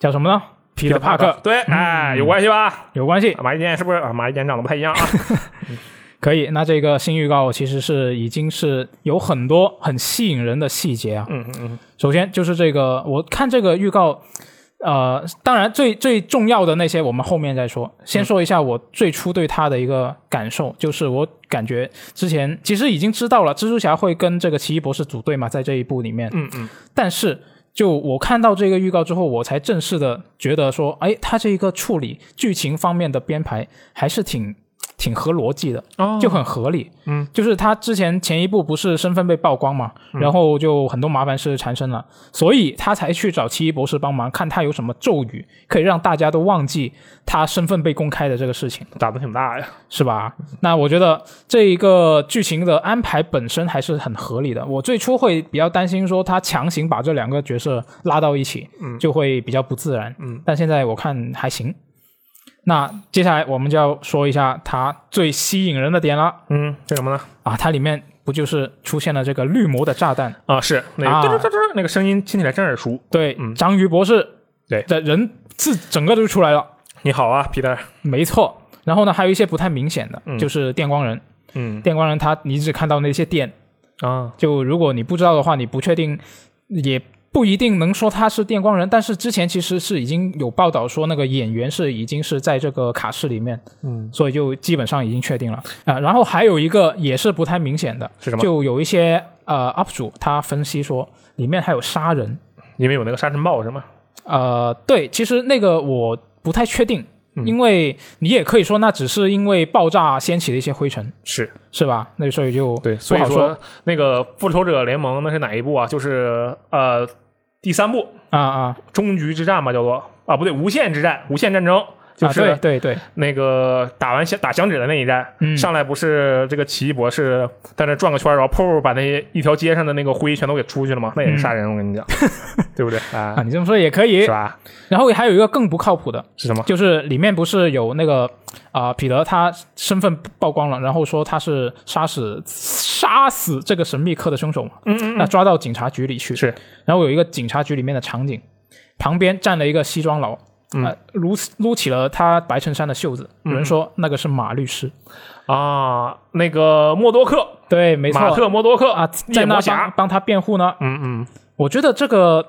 S2: 叫什么呢？皮特帕克，
S3: 对，哎，有关系吧？
S2: 有关系，
S3: 马一健是不是啊？马一健长得不太一样啊。
S2: 可以。那这个新预告其实是已经是有很多很吸引人的细节啊。
S3: 嗯嗯嗯，
S2: 首先就是这个，我看这个预告，呃，当然最最重要的那些我们后面再说。先说一下我最初对他的一个感受，就是我感觉之前其实已经知道了蜘蛛侠会跟这个奇异博士组队嘛，在这一部里面，
S3: 嗯嗯，
S2: 但是。就我看到这个预告之后，我才正式的觉得说，哎，他这一个处理剧情方面的编排还是挺挺合逻辑的，
S3: 哦
S2: 就很合理。
S3: 嗯，
S2: 就是他之前前一部不是身份被曝光嘛，然后就很多麻烦事产生了，所以他才去找奇异博士帮忙，看他有什么咒语可以让大家都忘记他身份被公开的这个事情，
S3: 打的挺大呀。
S2: 是吧？那我觉得这一个剧情的安排本身还是很合理的。我最初会比较担心说他强行把这两个角色拉到一起，
S3: 嗯
S2: 就会比较不自然。
S3: 嗯，
S2: 但现在我看还行。那接下来我们就要说一下它最吸引人的点了
S3: 嗯，这什么呢？
S2: 啊！它里面不就是出现了这个绿魔的炸弹？
S3: 啊，是那
S2: 啊
S3: 个声音听起来真耳熟。
S2: 对，
S3: 嗯
S2: 章鱼博士
S3: 对
S2: 的人字整个都出来了，
S3: 你好啊，皮特。
S2: 没错。然后呢，还有一些不太明显的，
S3: 嗯
S2: 就是电光人。
S3: 嗯
S2: 电光人他你只看到那些电，
S3: 啊，
S2: 就如果你不知道的话，你不确定，也不一定能说他是电光人。但是之前其实是已经有报道说那个演员是已经是在这个卡式里面，
S3: 嗯，
S2: 所以就基本上已经确定了啊、然后还有一个也是不太明显的，
S3: 是什么
S2: 就有一些呃 UP 主他分析说里面还有杀人。
S3: 里面有那个沙尘暴是吗？
S2: 呃，对，其实那个我不太确定，
S3: 嗯
S2: 因为你也可以说那只是因为爆炸掀起的一些灰尘，
S3: 是
S2: 是吧？那所以就
S3: 对，所以说那个复仇者联盟那是哪一部啊？就是呃第三部
S2: 啊啊
S3: 终局之战吧，叫做啊不对，无限之战，无限战争。就
S2: 啊，
S3: 是
S2: 对对对，
S3: 那个打完响打响指的那一战，
S2: 嗯
S3: 上来不是这个奇异博士在那转个圈，然后噗把那一条街上的那个灰全都给出去了吗？那也是杀人，我跟你讲，对不对
S2: 啊，
S3: 啊？
S2: 你这么说也可以
S3: 是。吧？
S2: 然后还有一个更不靠谱的，
S3: 是什么？
S2: 就是里面不是有那个啊、彼得他身份曝光了，然后说他是杀死杀死这个神秘客的凶手嘛，
S3: 嗯嗯
S2: 那抓到警察局里去，
S3: 是，
S2: 然后有一个警察局里面的场景，旁边站了一个西装佬。
S3: 嗯
S2: 呃，撸撸起了他白衬衫的袖子，有人说那个是马律师，
S3: 啊，那个默多克，
S2: 对，没错，
S3: 马特默多克
S2: 啊，在那帮帮他辩护呢。
S3: 嗯嗯，
S2: 我觉得这个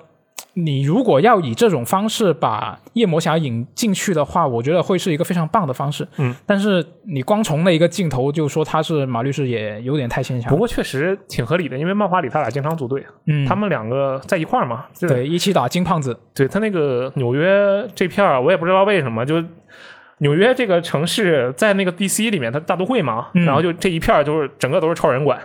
S2: 你如果要以这种方式把夜魔侠引进去的话，我觉得会是一个非常棒的方式。
S3: 嗯，
S2: 但是你光从那一个镜头就说他是马律师，也有点太牵强
S3: 不。过确实挺合理的，因为漫画里他俩经常组队，
S2: 嗯，
S3: 他们两个在一块儿嘛。就是
S2: 对一起打金胖子，
S3: 对他那个纽约这片儿，我也不知道为什么，就纽约这个城市在那个 DC 里面，它大都会嘛，
S2: 嗯
S3: 然后就这一片儿就是整个都是超人管，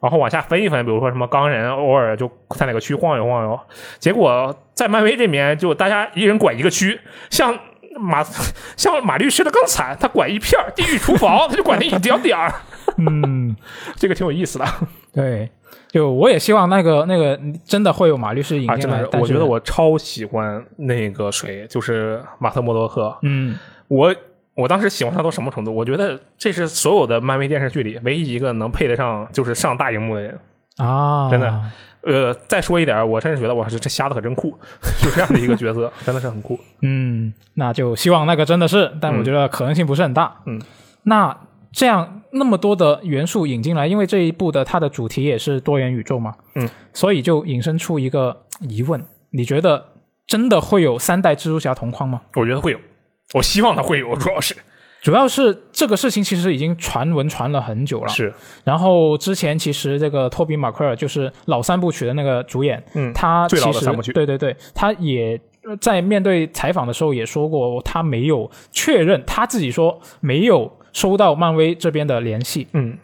S3: 然后往下分一分，比如说什么钢人偶尔就在哪个区晃悠晃悠，结果在漫威这边就大家一人管一个区，像。马 像马律师的更惨，他管一片地狱厨房，他就管那一点点儿，
S2: 嗯，
S3: 这个挺有意思的。
S2: 对，就我也希望那个那个真的会有马律师引
S3: 啊！
S2: 进来，
S3: 我觉得我超喜欢那个谁，就是马特·默多克，
S2: 嗯。
S3: 我我当时喜欢他到什么程度？我觉得这是所有的漫威电视剧里唯一一个能配得上就是上大荧幕的人。
S2: 啊，
S3: 真的呃，再说一点，我甚至觉得我是这瞎子可真酷，就这样的一个角色，真的是很酷。
S2: 嗯，那就希望那个真的是，但我觉得可能性不是很大。
S3: 嗯，
S2: 那这样那么多的元素引进来，因为这一部的它的主题也是多元宇宙嘛，
S3: 嗯，
S2: 所以就引申出一个疑问：你觉得真的会有三代蜘蛛侠同框吗？
S3: 我觉得会有，我希望他会有，主要是。
S2: 主要是这个事情其实已经传闻传了很久了，
S3: 是。
S2: 然后之前其实这个托比马奎尔就是老三部曲的那个主演，
S3: 嗯
S2: 他
S3: 最老的
S2: 其实
S3: 三部曲。
S2: 对对对，他也呃在面对采访的时候也说过，他没有确认，他自己说没有收到漫威这边的联系。
S3: 嗯。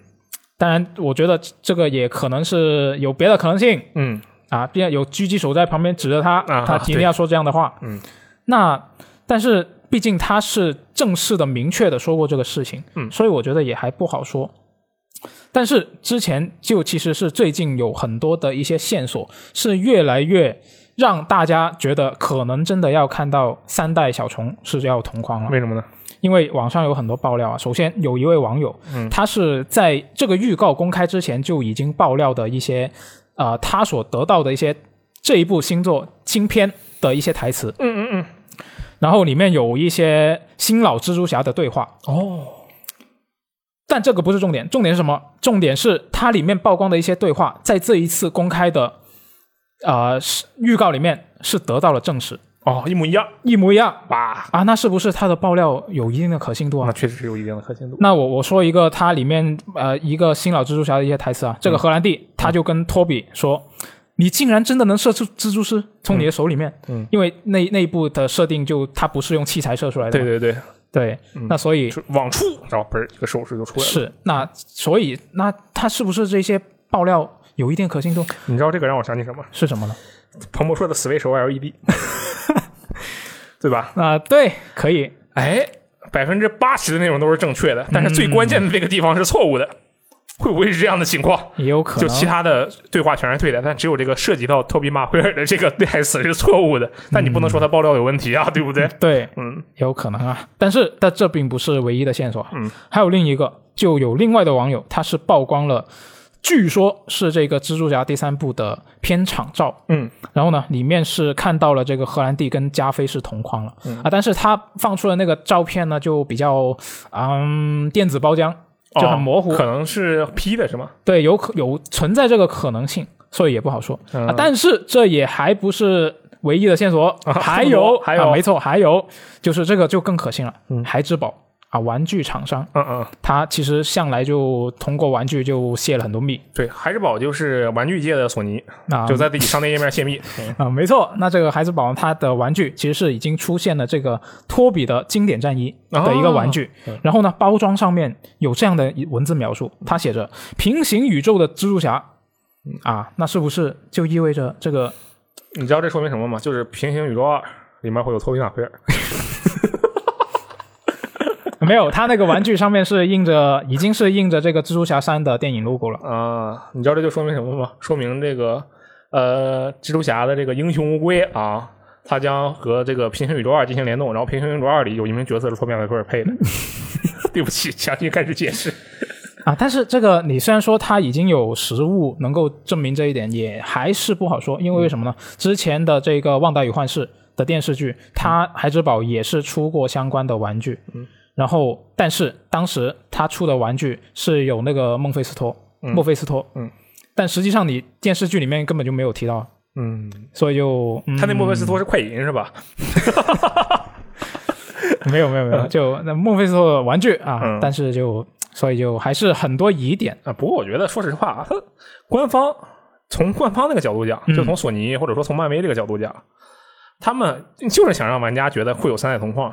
S2: 当然，我觉得这个也可能是有别的可能性。
S3: 嗯。
S2: 啊，毕竟有狙击手在旁边指着他，
S3: 啊
S2: 他今天要说这样的话。
S3: 嗯，
S2: 那但是毕竟他是正式的、明确的说过这个事情，
S3: 嗯
S2: 所以我觉得也还不好说。但是之前就其实是最近有很多的一些线索，是越来越让大家觉得可能真的要看到三代小虫是要同框了。
S3: 为什么呢？
S2: 因为网上有很多爆料啊。首先有一位网友，
S3: 嗯
S2: 他是在这个预告公开之前就已经爆料的一些，呃，他所得到的一些这一部新作新片的一些台词，
S3: 嗯嗯嗯，
S2: 然后里面有一些新老蜘蛛侠的对话。
S3: 哦，
S2: 但这个不是重点，重点是什么？重点是它里面曝光的一些对话，在这一次公开的呃是预告里面是得到了证实，
S3: 哦，一模一样，
S2: 一模一样
S3: 哇，
S2: 啊！那是不是它的爆料有一定的可信度啊
S3: 那？确实是有一定的可信度。
S2: 那我我说一个它里面呃一个新老蜘蛛侠的一些台词啊，这个荷兰弟他就跟托比说：“你竟然真的能射出蜘蛛丝从你的手里面？”
S3: 嗯，
S2: 因为那那一部的设定就它不是用器材射出来的嘛，
S3: 对对对，
S2: 对那所以
S3: 是往出，然后嘣儿一个手势就出来了。
S2: 是那所以那它是不是这些爆料有一定可信度？
S3: 你知道这个让我想起什么？
S2: 是什么呢？
S3: 彭博说的 Switch OLED，对吧？
S2: 啊、对，可以，
S3: 哎，百分之八十的内容都是正确的，但是最关键的这个地方是错误的，会不会是这样的情况？
S2: 也有可能。就。
S3: 其他的对话全是对的，但只有这个涉及到托比马奎尔的这个台词是错误的。但你不能说他爆料有问题啊，对不对？
S2: 对，
S3: 嗯。
S2: 有可能啊，但是但这并不是唯一的线索啊，
S3: 嗯，
S2: 还有另一个，就有另外的网友，他是曝光了，据说是这个蜘蛛侠第三部的片场照，
S3: 嗯。
S2: 然后呢，里面是看到了这个荷兰弟跟加菲是同框了、
S3: 嗯。
S2: 啊，但是他放出的那个照片呢，就比较嗯电子包浆，就很模糊，
S3: 哦可能是 P 的是吗？
S2: 对，有可有存在这个可能性，所以也不好说、
S3: 嗯。
S2: 啊。但是这也还不是唯一的线索，
S3: 啊
S2: 还有
S3: 还有。
S2: 啊没错，还有就是这个就更可信了，
S3: 嗯。
S2: 孩之宝啊，玩具厂商，
S3: 嗯嗯，
S2: 他其实向来就通过玩具就泄了很多密
S3: 对，孩之宝就是玩具界的索尼，
S2: 啊，
S3: 就在自己商店页面泄密。嗯。
S2: 啊，没错，那这个孩之宝它的玩具其实是已经出现了这个托比的经典战衣的一个玩具，
S3: 哦
S2: 然后呢，包装上面有这样的文字描述，它写着“平行宇宙的蜘蛛侠”，啊，那是不是就意味着这个
S3: 你知道这说明什么吗？就是《平行宇宙二》里面会有托比马奎尔。
S2: 没有？他那个玩具上面是印着，已经是印着这个蜘蛛侠三的电影 logo 了。
S3: 啊，你知道这就说明什么吗？说明这个呃，蜘蛛侠的这个英雄乌龟啊，它将和这个平行宇宙二进行联动，然后平行宇宙二里有一名角色是托比马奎尔配的。对不起，强行开始解释。
S2: 啊，但是这个你虽然说它已经有实物能够证明这一点，也还是不好说，因为为什么呢？之前的这个《旺达与幻视》的电视剧，它孩之宝也是出过相关的玩具，
S3: 嗯，
S2: 然后但是当时他出的玩具是有那个孟菲斯托，
S3: 嗯
S2: 墨菲斯托，
S3: 嗯，
S2: 但实际上你电视剧里面根本就没有提到，
S3: 嗯，
S2: 所以就、嗯、
S3: 他那墨菲斯托是快银是吧？
S2: 没有没有没有，就那孟菲斯托的玩具啊，
S3: 嗯
S2: 但是就所以就还是很多疑点。
S3: 啊，不过我觉得说实话啊，他官方从官方那个角度讲，
S2: 嗯
S3: 就从索尼或者说从漫威这个角度讲，他们就是想让玩家觉得会有三代同框，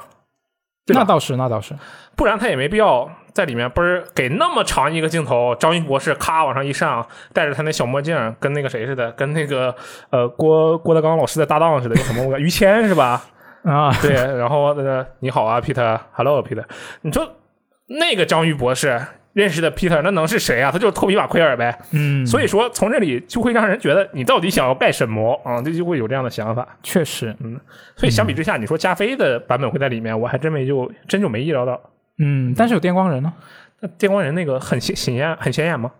S2: 那倒是那倒是，
S3: 不然他也没必要在里面不是给那么长一个镜头，张云博士咔往上一上，戴着他那小墨镜，跟那个谁似的，跟那个呃郭郭德纲老师的搭档似的，叫什么我于谦是吧？
S2: 啊，
S3: 对，然后那个你好啊，Peter，Hello Peter，你说那个章鱼博士认识的 Peter，那能是谁啊？他就是托比马奎尔呗。
S2: 嗯，
S3: 所以说从这里就会让人觉得你到底想要干什么啊？这就会有这样的想法。
S2: 确实，嗯
S3: 所以相比之下，你说加菲的版本会在里面，我还真没就真就没意料到。
S2: 嗯，但是有电光人呢。
S3: 那电光人那个很显显眼很显眼吗？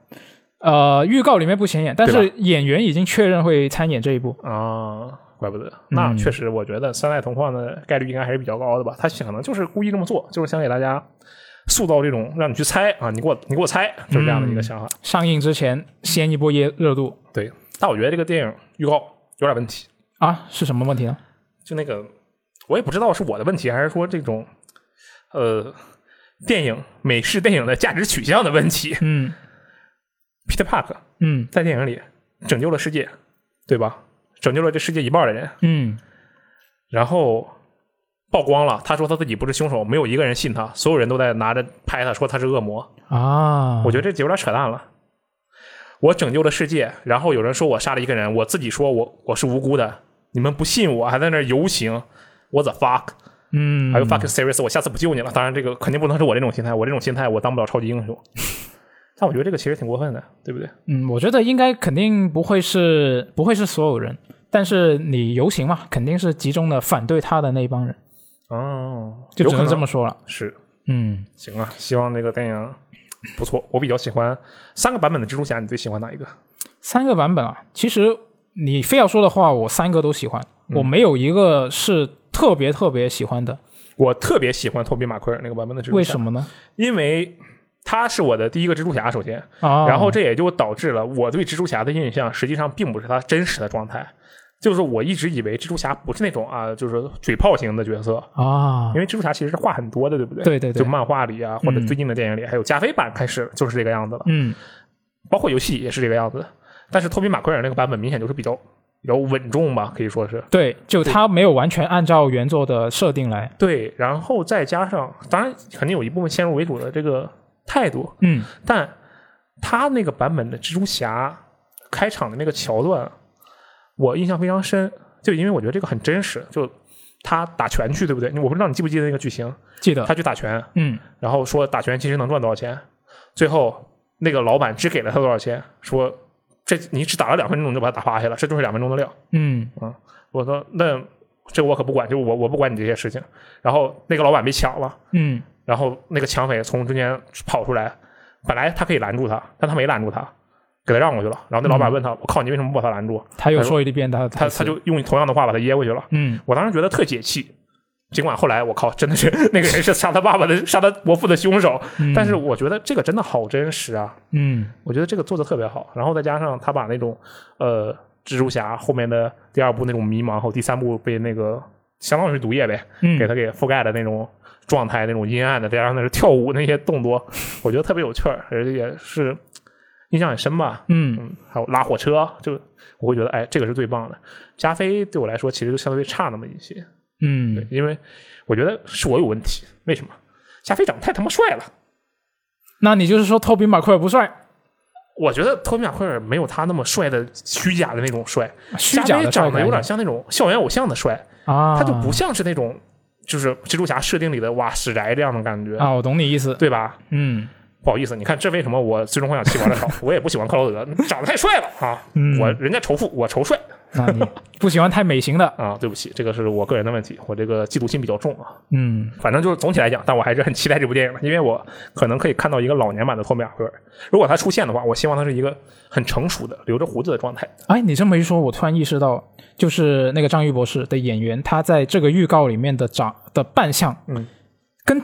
S2: 呃，预告里面不显眼，但是演员已经确认会参演这一部。
S3: 啊，怪不得。那确实，我觉得三代同框的概率应该还是比较高的吧。他可能就是故意这么做，就是想给大家塑造这种让你去猜啊，你给我你给我猜，就是这样的一个想法。
S2: 上映之前先一波热热度
S3: 对，但我觉得这个电影预告有点问题，
S2: 啊，是什么问题呢？
S3: 就那个我也不知道是我的问题，还是说这种呃电影美式电影的价值取向的问题。
S2: 嗯
S3: Peter Park
S2: 嗯
S3: 在电影里拯救了世界，对吧？拯救了这世界一半的人，
S2: 嗯
S3: 然后曝光了，他说他自己不是凶手，没有一个人信他，所有人都在拿着拍他说他是恶魔。
S2: 啊，
S3: 我觉得这有点扯淡了。我拯救了世界，然后有人说我杀了一个人，我自己说我我是无辜的，你们不信我，还在那游行，what the fuck？
S2: 嗯，
S3: 还有 fuck serious，我下次不救你了。当然，这个肯定不能是我这种心态，我这种心态我当不了超级英雄。但我觉得这个其实挺过分的，对不对？
S2: 嗯，我觉得应该肯定不会是不会是所有人，但是你游行嘛，肯定是集中的反对他的那一帮人，
S3: 哦，
S2: 就只能这么说了。
S3: 是
S2: 嗯，
S3: 行啊。希望那个电影不错，我比较喜欢三个版本的蜘蛛侠，你最喜欢哪一个？
S2: 三个版本啊，其实你非要说的话，我三个都喜欢，
S3: 嗯
S2: 我没有一个是特别特别喜欢的。
S3: 我特别喜欢托比马奎尔那个版本的蜘蛛侠，
S2: 为什？么呢？
S3: 因为他是我的第一个蜘蛛侠，首先，
S2: 啊，
S3: 然后这也就导致了我对蜘蛛侠的印象实际上并不是他真实的状态。就是我一直以为蜘蛛侠不是那种啊，就是嘴炮型的角色，
S2: 啊
S3: 因，为蜘蛛侠其实是话很多的，对不对？
S2: 对对对
S3: 就漫画里啊，或者
S2: 嗯
S3: 最近的电影里，还有加菲版开始就是这个样子了，
S2: 嗯
S3: 包括游戏也是这个样子。但是托比马奎尔那个版本明显就是比较比较稳重吧，可以说是
S2: 对，就他没有完全按照原作的设定来。
S3: 对。然后再加上，当然肯定有一部分先入为主的这个态度，
S2: 嗯
S3: 但他那个版本的蜘蛛侠开场的那个桥段，我印象非常深，就因为我觉得这个很真实，就他打拳去，对不对？我不知道你记不记得那个剧情，
S2: 记得
S3: 他。去打拳，
S2: 嗯
S3: 然后说打拳其实能赚多少钱，最后那个老板只给了他多少钱，说这你只打了两分钟就把他打趴下了，这就是两分钟的料。
S2: 嗯
S3: 我说那这我可不管，就我我不管你这些事情。然后那个老板被抢了，
S2: 嗯
S3: 然后那个抢匪从中间跑出来，本来他可以拦住他，但他没拦住他，给他让过去了。然后那老板问他：“我靠，你为什么不把他拦住
S2: 他又说一遍他？”
S3: 他他就用同样的话把他噎过去了。
S2: 嗯
S3: 我当时觉得特解气，尽管后来我靠，真的是 那个人是杀他爸爸的、杀他伯父的凶手，
S2: 嗯
S3: 但是我觉得这个真的好真实啊！
S2: 嗯
S3: 我觉得这个做的特别好，然后再加上他把那种呃蜘蛛侠后面的第二部那种迷茫后第三部被那个相当于是毒液呗，
S2: 嗯
S3: 给他给覆盖的那种状态，那种阴暗的，再加上那是跳舞那些动作，我觉得特别有趣儿，而且也是印象很深吧。
S2: 嗯
S3: 嗯，还有拉火车，就我会觉得哎，这个是最棒的。加菲对我来说其实就相对差那么一些，对
S2: 嗯，
S3: 因为我觉得是我有问题。为什么？加菲长得太他妈帅了。
S2: 那你就是说托比马奎尔不帅，
S3: 我觉得托比马奎尔没有他那么帅的虚假的那种帅，
S2: 虚假的
S3: 长得有点像那种校园偶像的帅，
S2: 啊，
S3: 他就不像是那种就是蜘蛛侠设定里的哇死宅这样的感觉，
S2: 啊，我懂你意思。
S3: 对吧？
S2: 嗯
S3: 不好意思，你看这为什么我最终幻想七玩的少，我也不喜欢克劳德，长得太帅了啊！
S2: 嗯，
S3: 我人家仇富，我仇帅
S2: 那你不喜欢太美型的，
S3: 啊！对不起，这个是我个人的问题，我这个嫉妒心比较重啊。
S2: 嗯
S3: 反正就是总体来讲，但我还是很期待这部电影的，因为我可能可以看到一个老年版的托比马奎尔。如果他出现的话，我希望他是一个很成熟的、留着胡子的状态。
S2: 哎，你这么一说，我突然意识到，就是那个章鱼博士的演员，他在这个预告里面的长的扮相，
S3: 嗯，
S2: 跟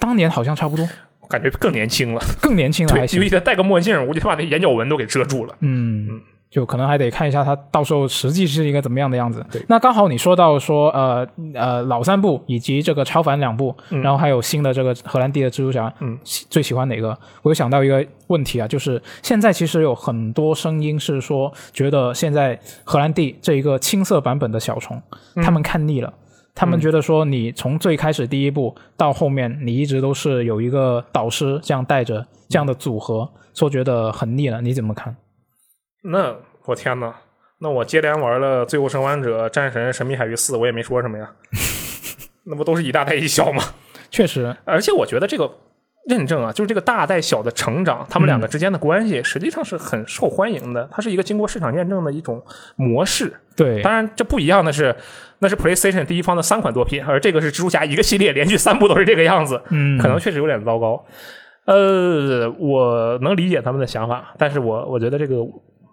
S2: 当年好像差不多，
S3: 我感觉更年轻了，
S2: 更年轻了还
S3: 对，因
S2: 行
S3: 为。他戴个墨镜，我估计他把那眼角纹都给遮住了。
S2: 嗯，就可能还得看一下他到时候实际是一个怎么样的样子
S3: 对。
S2: 那刚好你说到说呃呃老三部以及这个超凡两部，
S3: 嗯
S2: 然后还有新的这个荷兰弟的蜘蛛侠，
S3: 嗯，
S2: 最喜欢哪个？我又想到一个问题啊，就是现在其实有很多声音是说，觉得现在荷兰弟这一个青色版本的小虫，
S3: 嗯
S2: 他们看腻了。他们觉得说，你从最开始第一步到后面，你一直都是有一个导师这样带着这样的组合，说觉得很腻了。你怎么看？
S3: 那我天呐，那我接连玩了《最后生还者》《战神》《神秘海域四》，我也没说什么呀，那不都是一大带一小吗？
S2: 确实，
S3: 而且我觉得这个认证啊，就是这个大带小的成长，他们两个之间的关系实际上是很受欢迎的，它是一个经过市场验证的一种模式。
S2: 对，
S3: 当然，这不一样的是，那是 PlayStation 第一方的三款作品，而这个是蜘蛛侠一个系列连续三部都是这个样子，
S2: 嗯，
S3: 可能确实有点糟糕。呃，我能理解他们的想法，但是我我觉得这个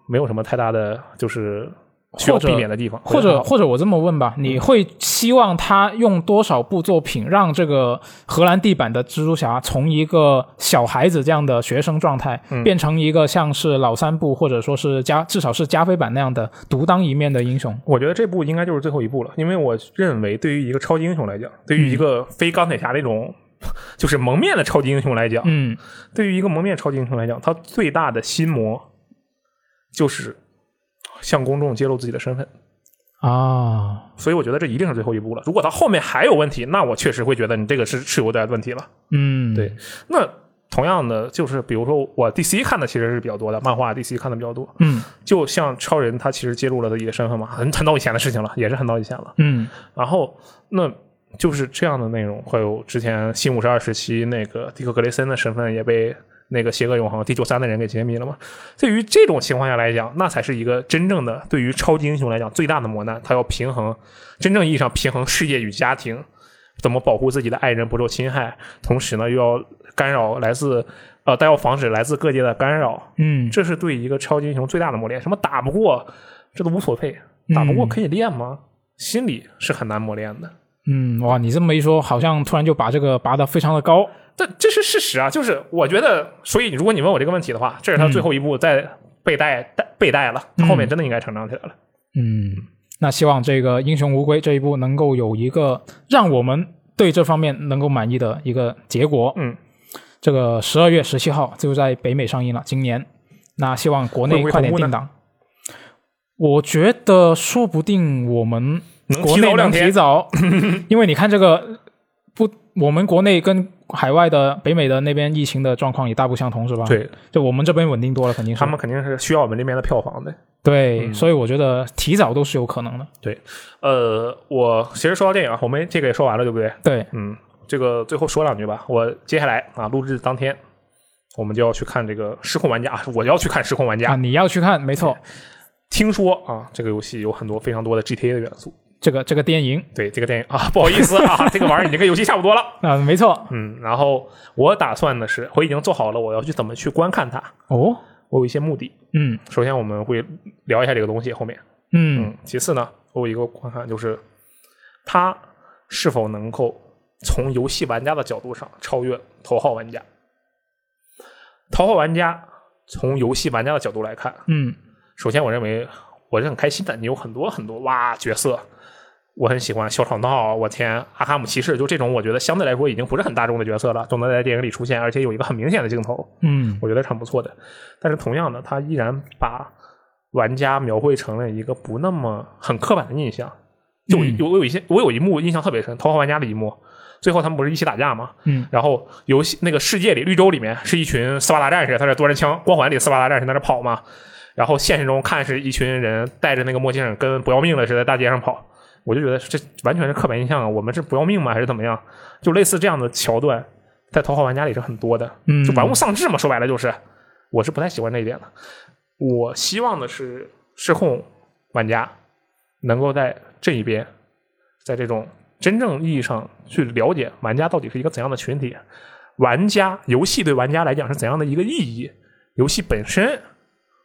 S3: 没有什么太大的就是需要
S2: 或者
S3: 避免的地方，
S2: 或者或者我这么问吧，你会希望他用多少部作品让这个荷兰地板的蜘蛛侠从一个小孩子这样的学生状态，
S3: 嗯。
S2: 变成一个像是老三部或者说是加至少是加菲版那样的独当一面的英雄？
S3: 我觉得这部应该就是最后一部了，因为我认为对于一个超级英雄来讲，对于一个非钢铁侠那种 就是蒙面的超级英雄来讲，
S2: 嗯。
S3: 对于一个蒙面超级英雄来讲，他最大的心魔就是向公众揭露自己的身份。
S2: 啊，
S3: 所以我觉得这一定是最后一步了。如果他后面还有问题，那我确实会觉得你这个是是有点问题了。
S2: 嗯，
S3: 对那同样的，就是比如说我 DC 看的其实是比较多的，漫画 DC 看的比较多。
S2: 嗯
S3: 就像超人，他其实揭露了自己的身份嘛，很很早以前的事情了，也是很早以前了。
S2: 嗯
S3: 然后那就是这样的内容，会有之前新五十二时期那个迪克格雷森的身份也被那个邪恶永恒第九三的人给揭秘了嘛。对于这种情况下来讲，那才是一个真正的对于超级英雄来讲最大的磨难，他要平衡真正意义上平衡事业与家庭，怎么保护自己的爱人不受侵害，同时呢又要干扰来自呃，但要防止来自各界的干扰，
S2: 嗯，
S3: 这是对一个超级英雄最大的磨练。什么打不过，这都无所谓，打不过可以练吗？心理是很难磨练的。
S2: 嗯，哇，你这么一说，好像突然就把这个拔得非常的高。
S3: 这这是事实啊，就是我觉得，所以如果你问我这个问题的话，这是他最后一步在被带带被带了，他后面真的应该成长起来了。
S2: 嗯，那希望这个英雄无归这一部能够有一个让我们对这方面能够满意的一个结果。
S3: 嗯，
S2: 这个十二月十七号就在北美上映了，今年。那希望国内快点定档。我觉得说不定我们
S3: 能
S2: 国内能
S3: 提早，
S2: 因为你看这个不，我们国内跟海外的北美的那边疫情的状况也大不相同，是吧？，
S3: 对
S2: 就我们这边稳定多了，肯定是
S3: 他们肯定是需要我们这边的票房的。
S2: 对，
S3: 嗯
S2: 所以我觉得提早都是有可能的。
S3: 对呃，我其实说到电影啊，我们这个也说完了，对不对？
S2: 对，
S3: 嗯，这个最后说两句吧。我接下来啊，录制当天，我们就要去看这个《失控玩家》，我要去看《失控玩家
S2: 啊，》。你要去看，没错，
S3: 听说啊，这个游戏有很多非常多的 GTA 的元素。
S2: 这个这个电影
S3: 对这个电影啊，不好意思啊，这个玩意儿已经跟游戏差不多了。
S2: 啊，没错。
S3: 嗯，然后我打算的是，我已经做好了我要去怎么去观看它，
S2: 哦，
S3: 我有一些目的。
S2: 嗯
S3: 首先我们会聊一下这个东西，后面，
S2: 嗯
S3: 嗯，其次呢，我有一个观看就是它是否能够从游戏玩家的角度上超越头号玩家。头号玩家从游戏玩家的角度来看，
S2: 嗯
S3: 首先我认为我是很开心的，你有很多很多哇角色，我很喜欢小吵闹，我天，阿卡姆骑士就这种，我觉得相对来说已经不是很大众的角色了，都能在电影里出现，而且有一个很明显的镜头，
S2: 嗯
S3: 我觉得是很不错的。但是同样的，他依然把玩家描绘成了一个不那么很刻板的印象。就有我有一些我有一幕印象特别深，头号玩家的一幕，最后他们不是一起打架吗？
S2: 嗯
S3: 然后游戏那个世界里绿洲里面是一群斯巴达战士，他是多人枪光环里斯巴达战士在那跑嘛。然后现实中看是一群人戴着那个墨镜，跟不要命的似的，在大街上跑。我就觉得这完全是刻板印象啊！我们是不要命吗？还是怎么样？就类似这样的桥段，在头号玩家里是很多的。
S2: 嗯，
S3: 就玩物丧志嘛，说白了就是，我是不太喜欢这一点的。我希望的是失控玩家能够在这一边，在这种真正意义上去了解玩家到底是一个怎样的群体，玩家游戏对玩家来讲是怎样的一个意义，游戏本身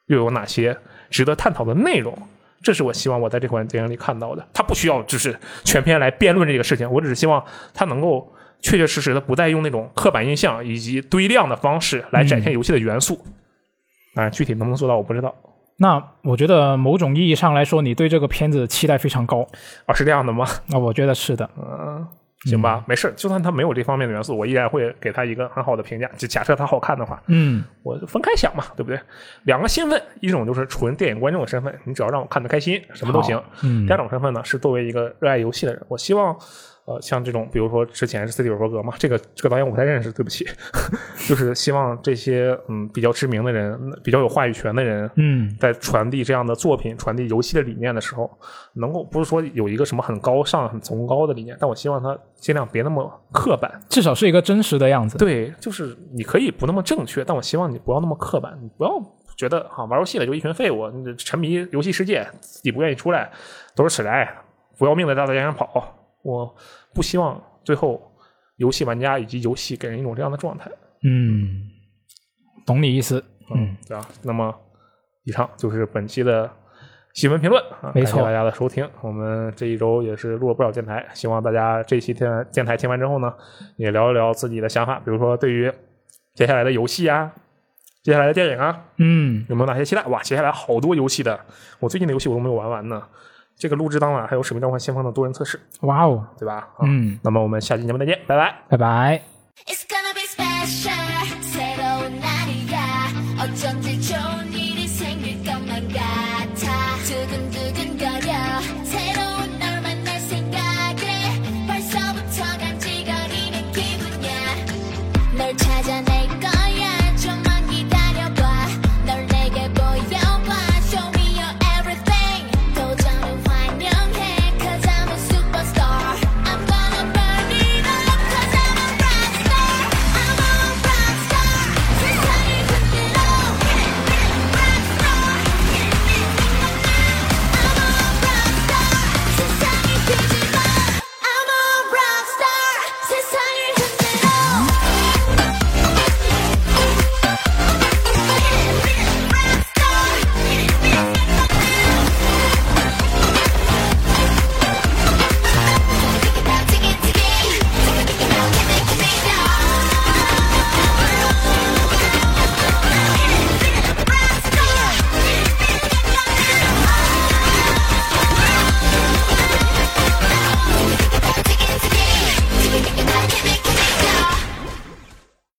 S3: 又有哪些值得探讨的内容。这是我希望我在这款电影里看到的。他不需要就是全篇来辩论这个事情，我只是希望他能够确确实实的不再用那种刻板印象以及堆量的方式来展现游戏的元素。当然，具体能不能做到我不知道。
S2: 那我觉得某种意义上来说，你对这个片子期待非常高。
S3: 啊，是这样的吗？
S2: 那我觉得是的。
S3: 嗯，行吧，没事，就算他没有这方面的元素，我依然会给他一个很好的评价。就假设它好看的话，
S2: 嗯
S3: 我就分开想嘛，对不对？两个身份，一种就是纯电影观众的身份，你只要让我看得开心，什么都行。
S2: 嗯
S3: 第二种身份呢，是作为一个热爱游戏的人，我希望，呃，像这种，比如说之前是斯蒂尔伯格嘛，这个这个导演我不太认识，对不起，就是希望这些嗯比较知名的人，比较有话语权的人，
S2: 嗯
S3: 在传递这样的作品、传递游戏的理念的时候，能够不是说有一个什么很高尚、很崇高的理念，但我希望他尽量别那么刻板。
S2: 至少是一个真实的样子。
S3: 对，就是你可以不那么正确，但我希望你不要那么刻板，你不要觉得啊玩游戏的就一群废物，沉迷游戏世界，自己不愿意出来，都是死宅，不要命的在大街上跑。我不希望最后游戏玩家以及游戏给人一种这样的状态。
S2: 嗯，懂你意思。嗯，
S3: 对吧？那么以上就是本期的新闻评论啊，
S2: 没错
S3: 感谢大家的收听。我们这一周也是录了不少电台，希望大家这期电电台听完之后呢，也聊一聊自己的想法，比如说对于接下来的游戏啊，接下来的电影啊，
S2: 嗯，
S3: 有没有哪些期待？哇，接下来好多游戏的，我最近的游戏我都没有玩完呢。这个录制当晚还有《使命召唤：先锋》的多人测试，
S2: 哇哦，
S3: 对吧？啊，
S2: 嗯，
S3: 那么我们下期节目再见，拜拜。
S2: 拜拜。